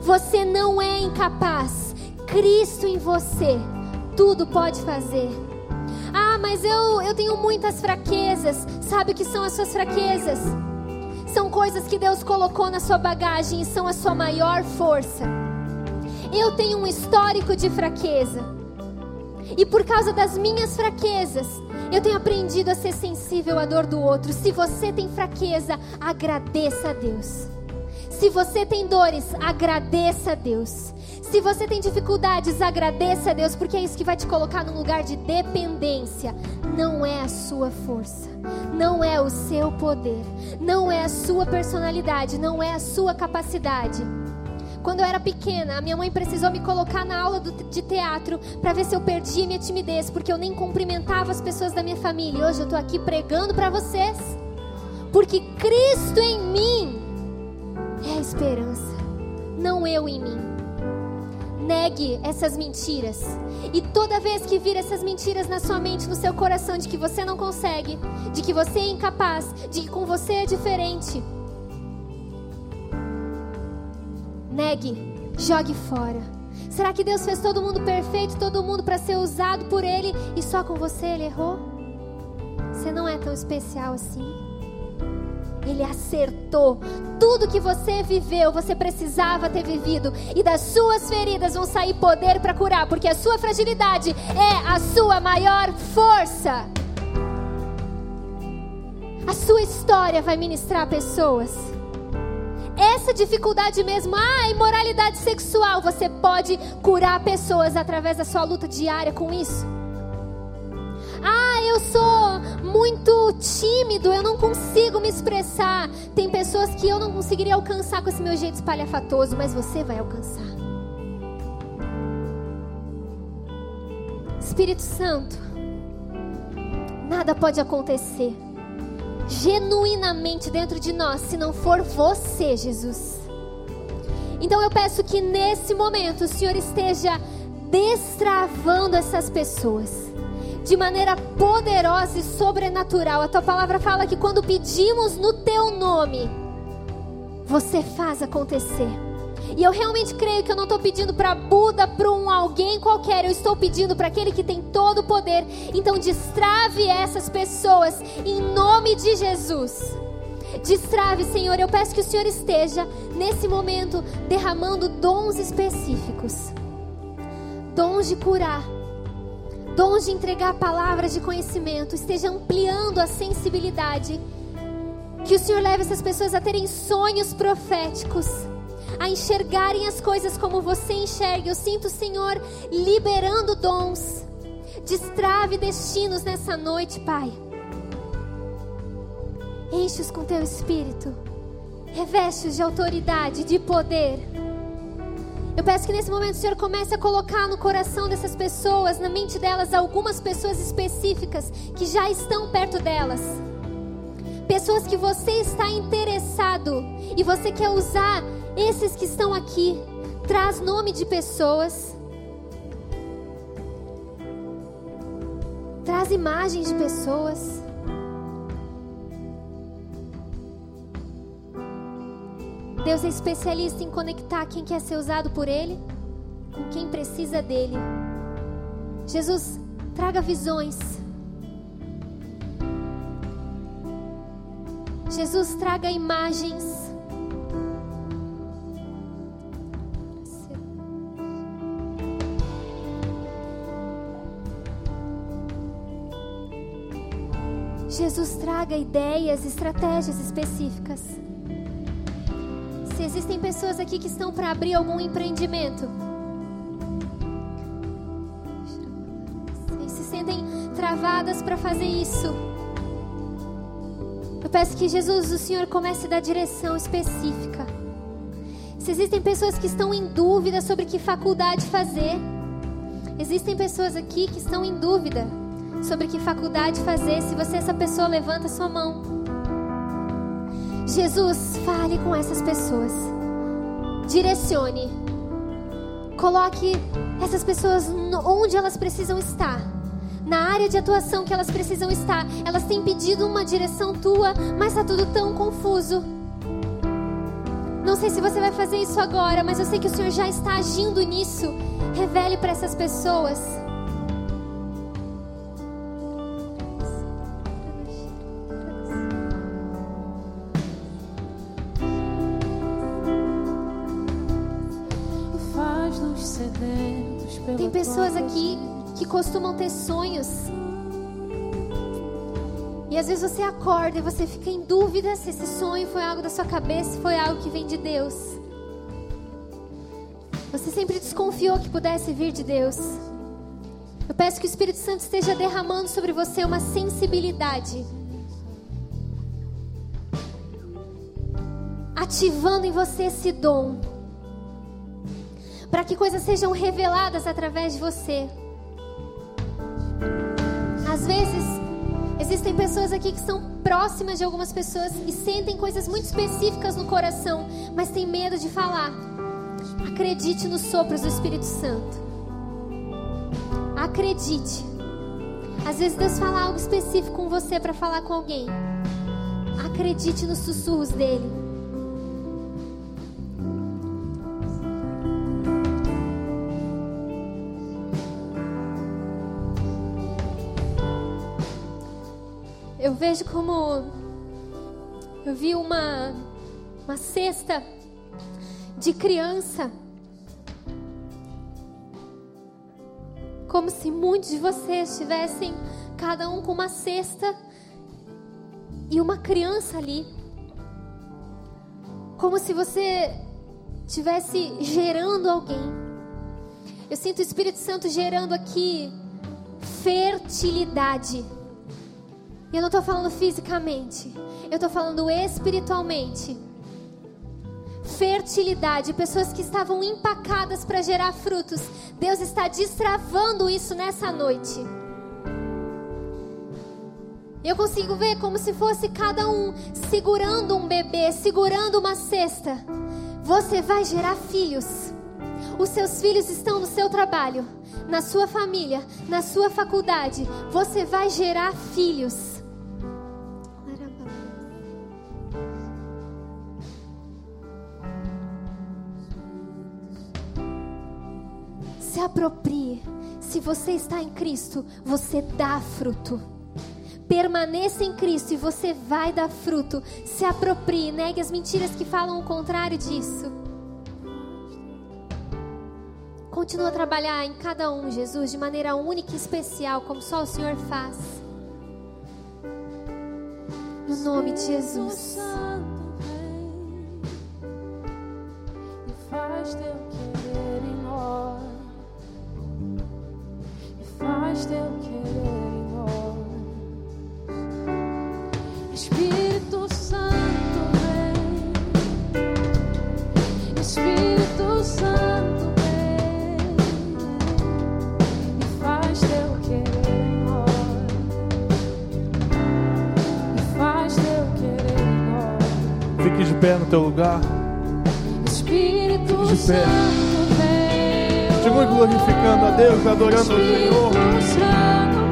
Você não é incapaz. Cristo em você tudo pode fazer. Ah, mas eu, eu tenho muitas fraquezas. Sabe o que são as suas fraquezas? São coisas que Deus colocou na sua bagagem e são a sua maior força. Eu tenho um histórico de fraqueza. E por causa das minhas fraquezas, eu tenho aprendido a ser sensível à dor do outro. Se você tem fraqueza, agradeça a Deus. Se você tem dores, agradeça a Deus. Se você tem dificuldades, agradeça a Deus, porque é isso que vai te colocar num lugar de dependência. Não é a sua força, não é o seu poder, não é a sua personalidade, não é a sua capacidade. Quando eu era pequena, a minha mãe precisou me colocar na aula do- de teatro para ver se eu perdia minha timidez, porque eu nem cumprimentava as pessoas da minha família. Hoje eu tô aqui pregando para vocês, porque Cristo em mim é a esperança, não eu em mim. Negue essas mentiras. E toda vez que vir essas mentiras na sua mente, no seu coração, de que você não consegue, de que você é incapaz, de que com você é diferente, negue, jogue fora. Será que Deus fez todo mundo perfeito, todo mundo para ser usado por Ele e só com você Ele errou? Você não é tão especial assim. Ele acertou. Tudo que você viveu, você precisava ter vivido. E das suas feridas vão sair poder para curar, porque a sua fragilidade é a sua maior força. A sua história vai ministrar pessoas. Essa dificuldade mesmo, ah, imoralidade sexual, você pode curar pessoas através da sua luta diária com isso. Ah, eu sou muito tímido, eu não consigo me expressar. Tem pessoas que eu não conseguiria alcançar com esse meu jeito espalhafatoso, mas você vai alcançar. Espírito Santo, nada pode acontecer genuinamente dentro de nós se não for você, Jesus. Então eu peço que nesse momento o Senhor esteja destravando essas pessoas de maneira poderosa e sobrenatural. A tua palavra fala que quando pedimos no teu nome, você faz acontecer. E eu realmente creio que eu não estou pedindo para Buda, para um alguém qualquer, eu estou pedindo para aquele que tem todo o poder. Então destrave essas pessoas em nome de Jesus. Destrave, Senhor. Eu peço que o Senhor esteja nesse momento derramando dons específicos. Dons de curar, dons de entregar palavras de conhecimento, esteja ampliando a sensibilidade. Que o Senhor leve essas pessoas a terem sonhos proféticos, a enxergarem as coisas como você enxerga. Eu sinto o Senhor liberando dons. Destrave destinos nessa noite, Pai. Enche-os com teu espírito. Reveste-os de autoridade, de poder. Eu peço que nesse momento o Senhor comece a colocar no coração dessas pessoas, na mente delas, algumas pessoas específicas que já estão perto delas. Pessoas que você está interessado e você quer usar esses que estão aqui. Traz nome de pessoas. Traz imagens de pessoas. Deus é especialista em conectar quem quer ser usado por Ele com quem precisa dele. Jesus, traga visões. Jesus, traga imagens. Jesus, traga ideias, estratégias específicas. Se existem pessoas aqui que estão para abrir algum empreendimento e se sentem travadas para fazer isso, eu peço que Jesus, o Senhor, comece a dar direção específica. Se existem pessoas que estão em dúvida sobre que faculdade fazer, existem pessoas aqui que estão em dúvida sobre que faculdade fazer. Se você é essa pessoa, levanta sua mão. Jesus, fale com essas pessoas. Direcione. Coloque essas pessoas onde elas precisam estar. Na área de atuação que elas precisam estar. Elas têm pedido uma direção tua, mas está tudo tão confuso. Não sei se você vai fazer isso agora, mas eu sei que o Senhor já está agindo nisso. Revele para essas pessoas. Costumam ter sonhos. E às vezes você acorda e você fica em dúvida se esse sonho foi algo da sua cabeça, foi algo que vem de Deus. Você sempre desconfiou que pudesse vir de Deus. Eu peço que o Espírito Santo esteja derramando sobre você uma sensibilidade. Ativando em você esse dom para que coisas sejam reveladas através de você. Às vezes, existem pessoas aqui que são próximas de algumas pessoas e sentem coisas muito específicas no coração, mas têm medo de falar. Acredite nos sopros do Espírito Santo. Acredite. Às vezes Deus fala algo específico com você para falar com alguém. Acredite nos sussurros dele. Eu vejo como eu vi uma uma cesta de criança. Como se muitos de vocês estivessem cada um com uma cesta e uma criança ali. Como se você estivesse gerando alguém. Eu sinto o Espírito Santo gerando aqui fertilidade. E eu não estou falando fisicamente, eu estou falando espiritualmente. Fertilidade, pessoas que estavam empacadas para gerar frutos. Deus está destravando isso nessa noite. Eu consigo ver como se fosse cada um segurando um bebê, segurando uma cesta. Você vai gerar filhos. Os seus filhos estão no seu trabalho, na sua família, na sua faculdade. Você vai gerar filhos. Se aproprie. Se você está em Cristo, você dá fruto. Permaneça em Cristo e você vai dar fruto. Se aproprie, negue as mentiras que falam o contrário disso. Continua a trabalhar em cada um, Jesus, de maneira única e especial, como só o Senhor faz. No nome de Jesus. E faz teu querer em nós. Faz teu querer em nós. Espírito Santo vem. Espírito Santo vem e faz teu querer em nós. E faz teu querer em nós. Fique de pé no teu lugar. Espírito. Santo. Continue glorificando a Deus, adorando ao Senhor.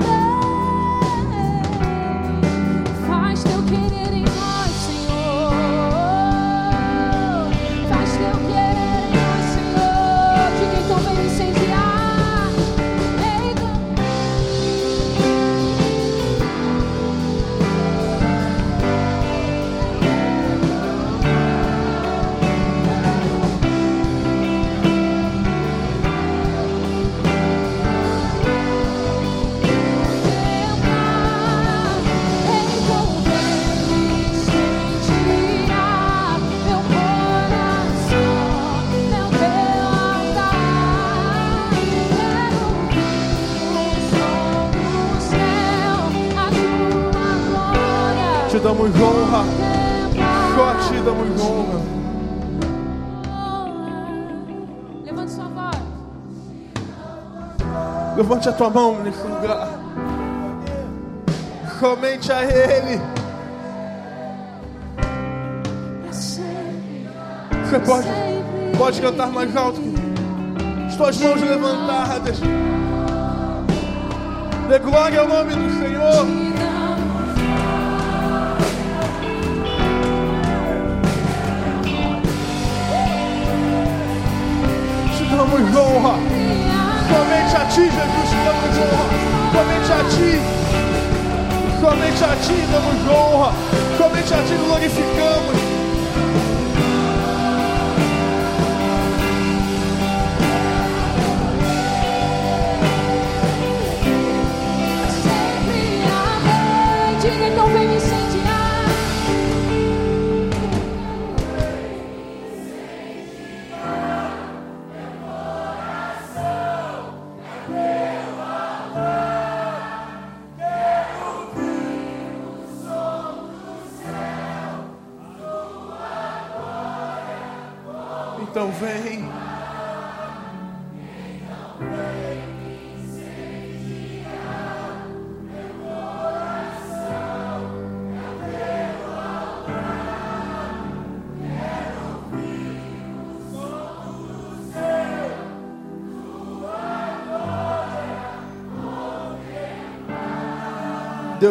Damos honra. Só a ti damos honra. Levante sua voz. Levante a tua mão nesse lugar. Somente a Ele. Você pode, pode cantar mais alto. As tuas mãos levantadas. Dê glória ao nome do Senhor. Damos honra. Somente a ti, Jesus, damos honra. Somente a ti. Somente a ti damos honra. Somente a ti glorificamos.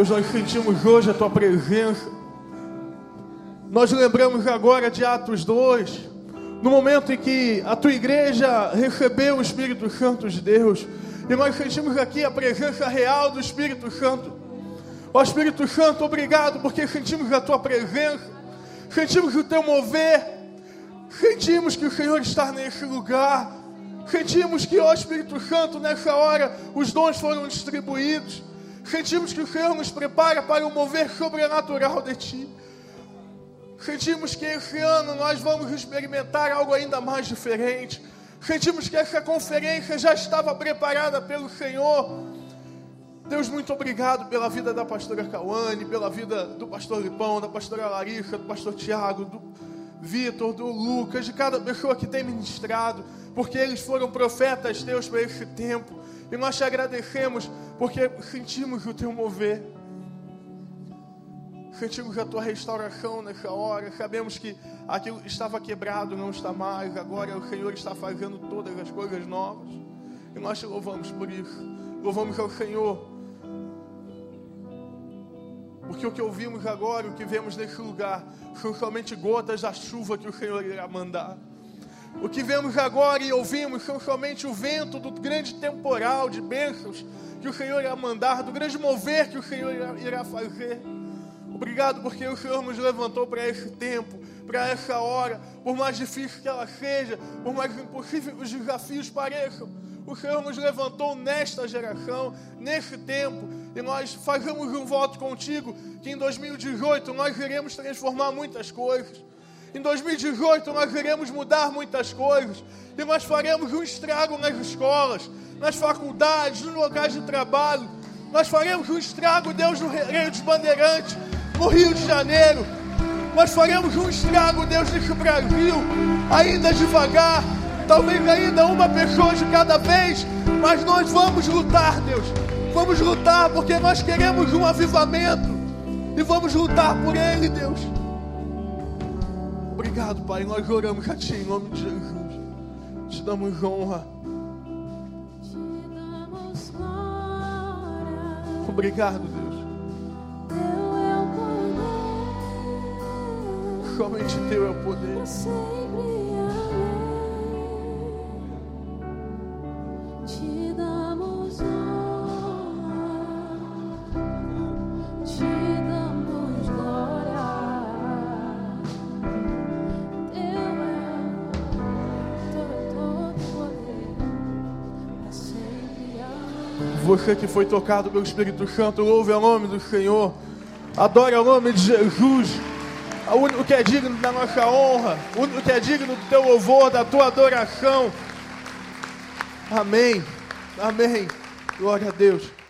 Deus, nós sentimos hoje a tua presença. Nós lembramos agora de Atos 2, no momento em que a tua igreja recebeu o Espírito Santo de Deus, e nós sentimos aqui a presença real do Espírito Santo. Ó Espírito Santo, obrigado porque sentimos a tua presença, sentimos o teu mover, sentimos que o Senhor está nesse lugar, sentimos que, ó Espírito Santo, nessa hora os dons foram distribuídos, sentimos que o Senhor nos prepara para o mover sobrenatural de ti. Sentimos que esse ano nós vamos experimentar algo ainda mais diferente. Sentimos que essa conferência já estava preparada pelo Senhor. Deus, muito obrigado pela vida da pastora Cauane, pela vida do pastor Lipão, da pastora Larissa, do pastor Tiago, do Vitor, do Lucas, de cada pessoa que tem ministrado, porque eles foram profetas teus para esse tempo. E nós te agradecemos porque sentimos o teu mover. Sentimos a tua restauração nessa hora. Sabemos que Aquilo estava quebrado não está mais. Agora o Senhor está fazendo todas as coisas novas. E nós te louvamos por isso. Louvamos ao Senhor. Porque o que ouvimos agora, o que vemos nesse lugar, são somente gotas da chuva que o Senhor irá mandar. O que vemos agora e ouvimos são somente o vento do grande temporal de bênçãos que o Senhor irá mandar, do grande mover que o Senhor irá fazer. Obrigado porque o Senhor nos levantou para esse tempo, para essa hora, por mais difícil que ela seja, por mais impossível os desafios pareçam. O Senhor nos levantou nesta geração, nesse tempo, e nós fazemos um voto contigo que em 2018 nós iremos transformar muitas coisas. Em 2018 nós iremos mudar muitas coisas e nós faremos um estrago nas escolas, nas faculdades, nos locais de trabalho. Nós faremos um estrago, Deus, no Rio dos Bandeirantes, no Rio de Janeiro. Nós faremos um estrago, Deus, nesse Brasil, ainda devagar, talvez ainda uma pessoa de cada vez, mas nós vamos lutar, Deus. Vamos lutar porque nós queremos um avivamento e vamos lutar por ele, Deus. Obrigado, Pai. Nós oramos a Ti em nome de Jesus. Te damos honra. Te damos glória. Obrigado, Deus. É. Somente Teu é o poder. Você que foi tocado pelo Espírito Santo, louve ao nome do Senhor. Adore ao nome de Jesus. O único que é digno da nossa honra. O único que é digno do teu louvor, da tua adoração. Amém. Amém. Glória a Deus.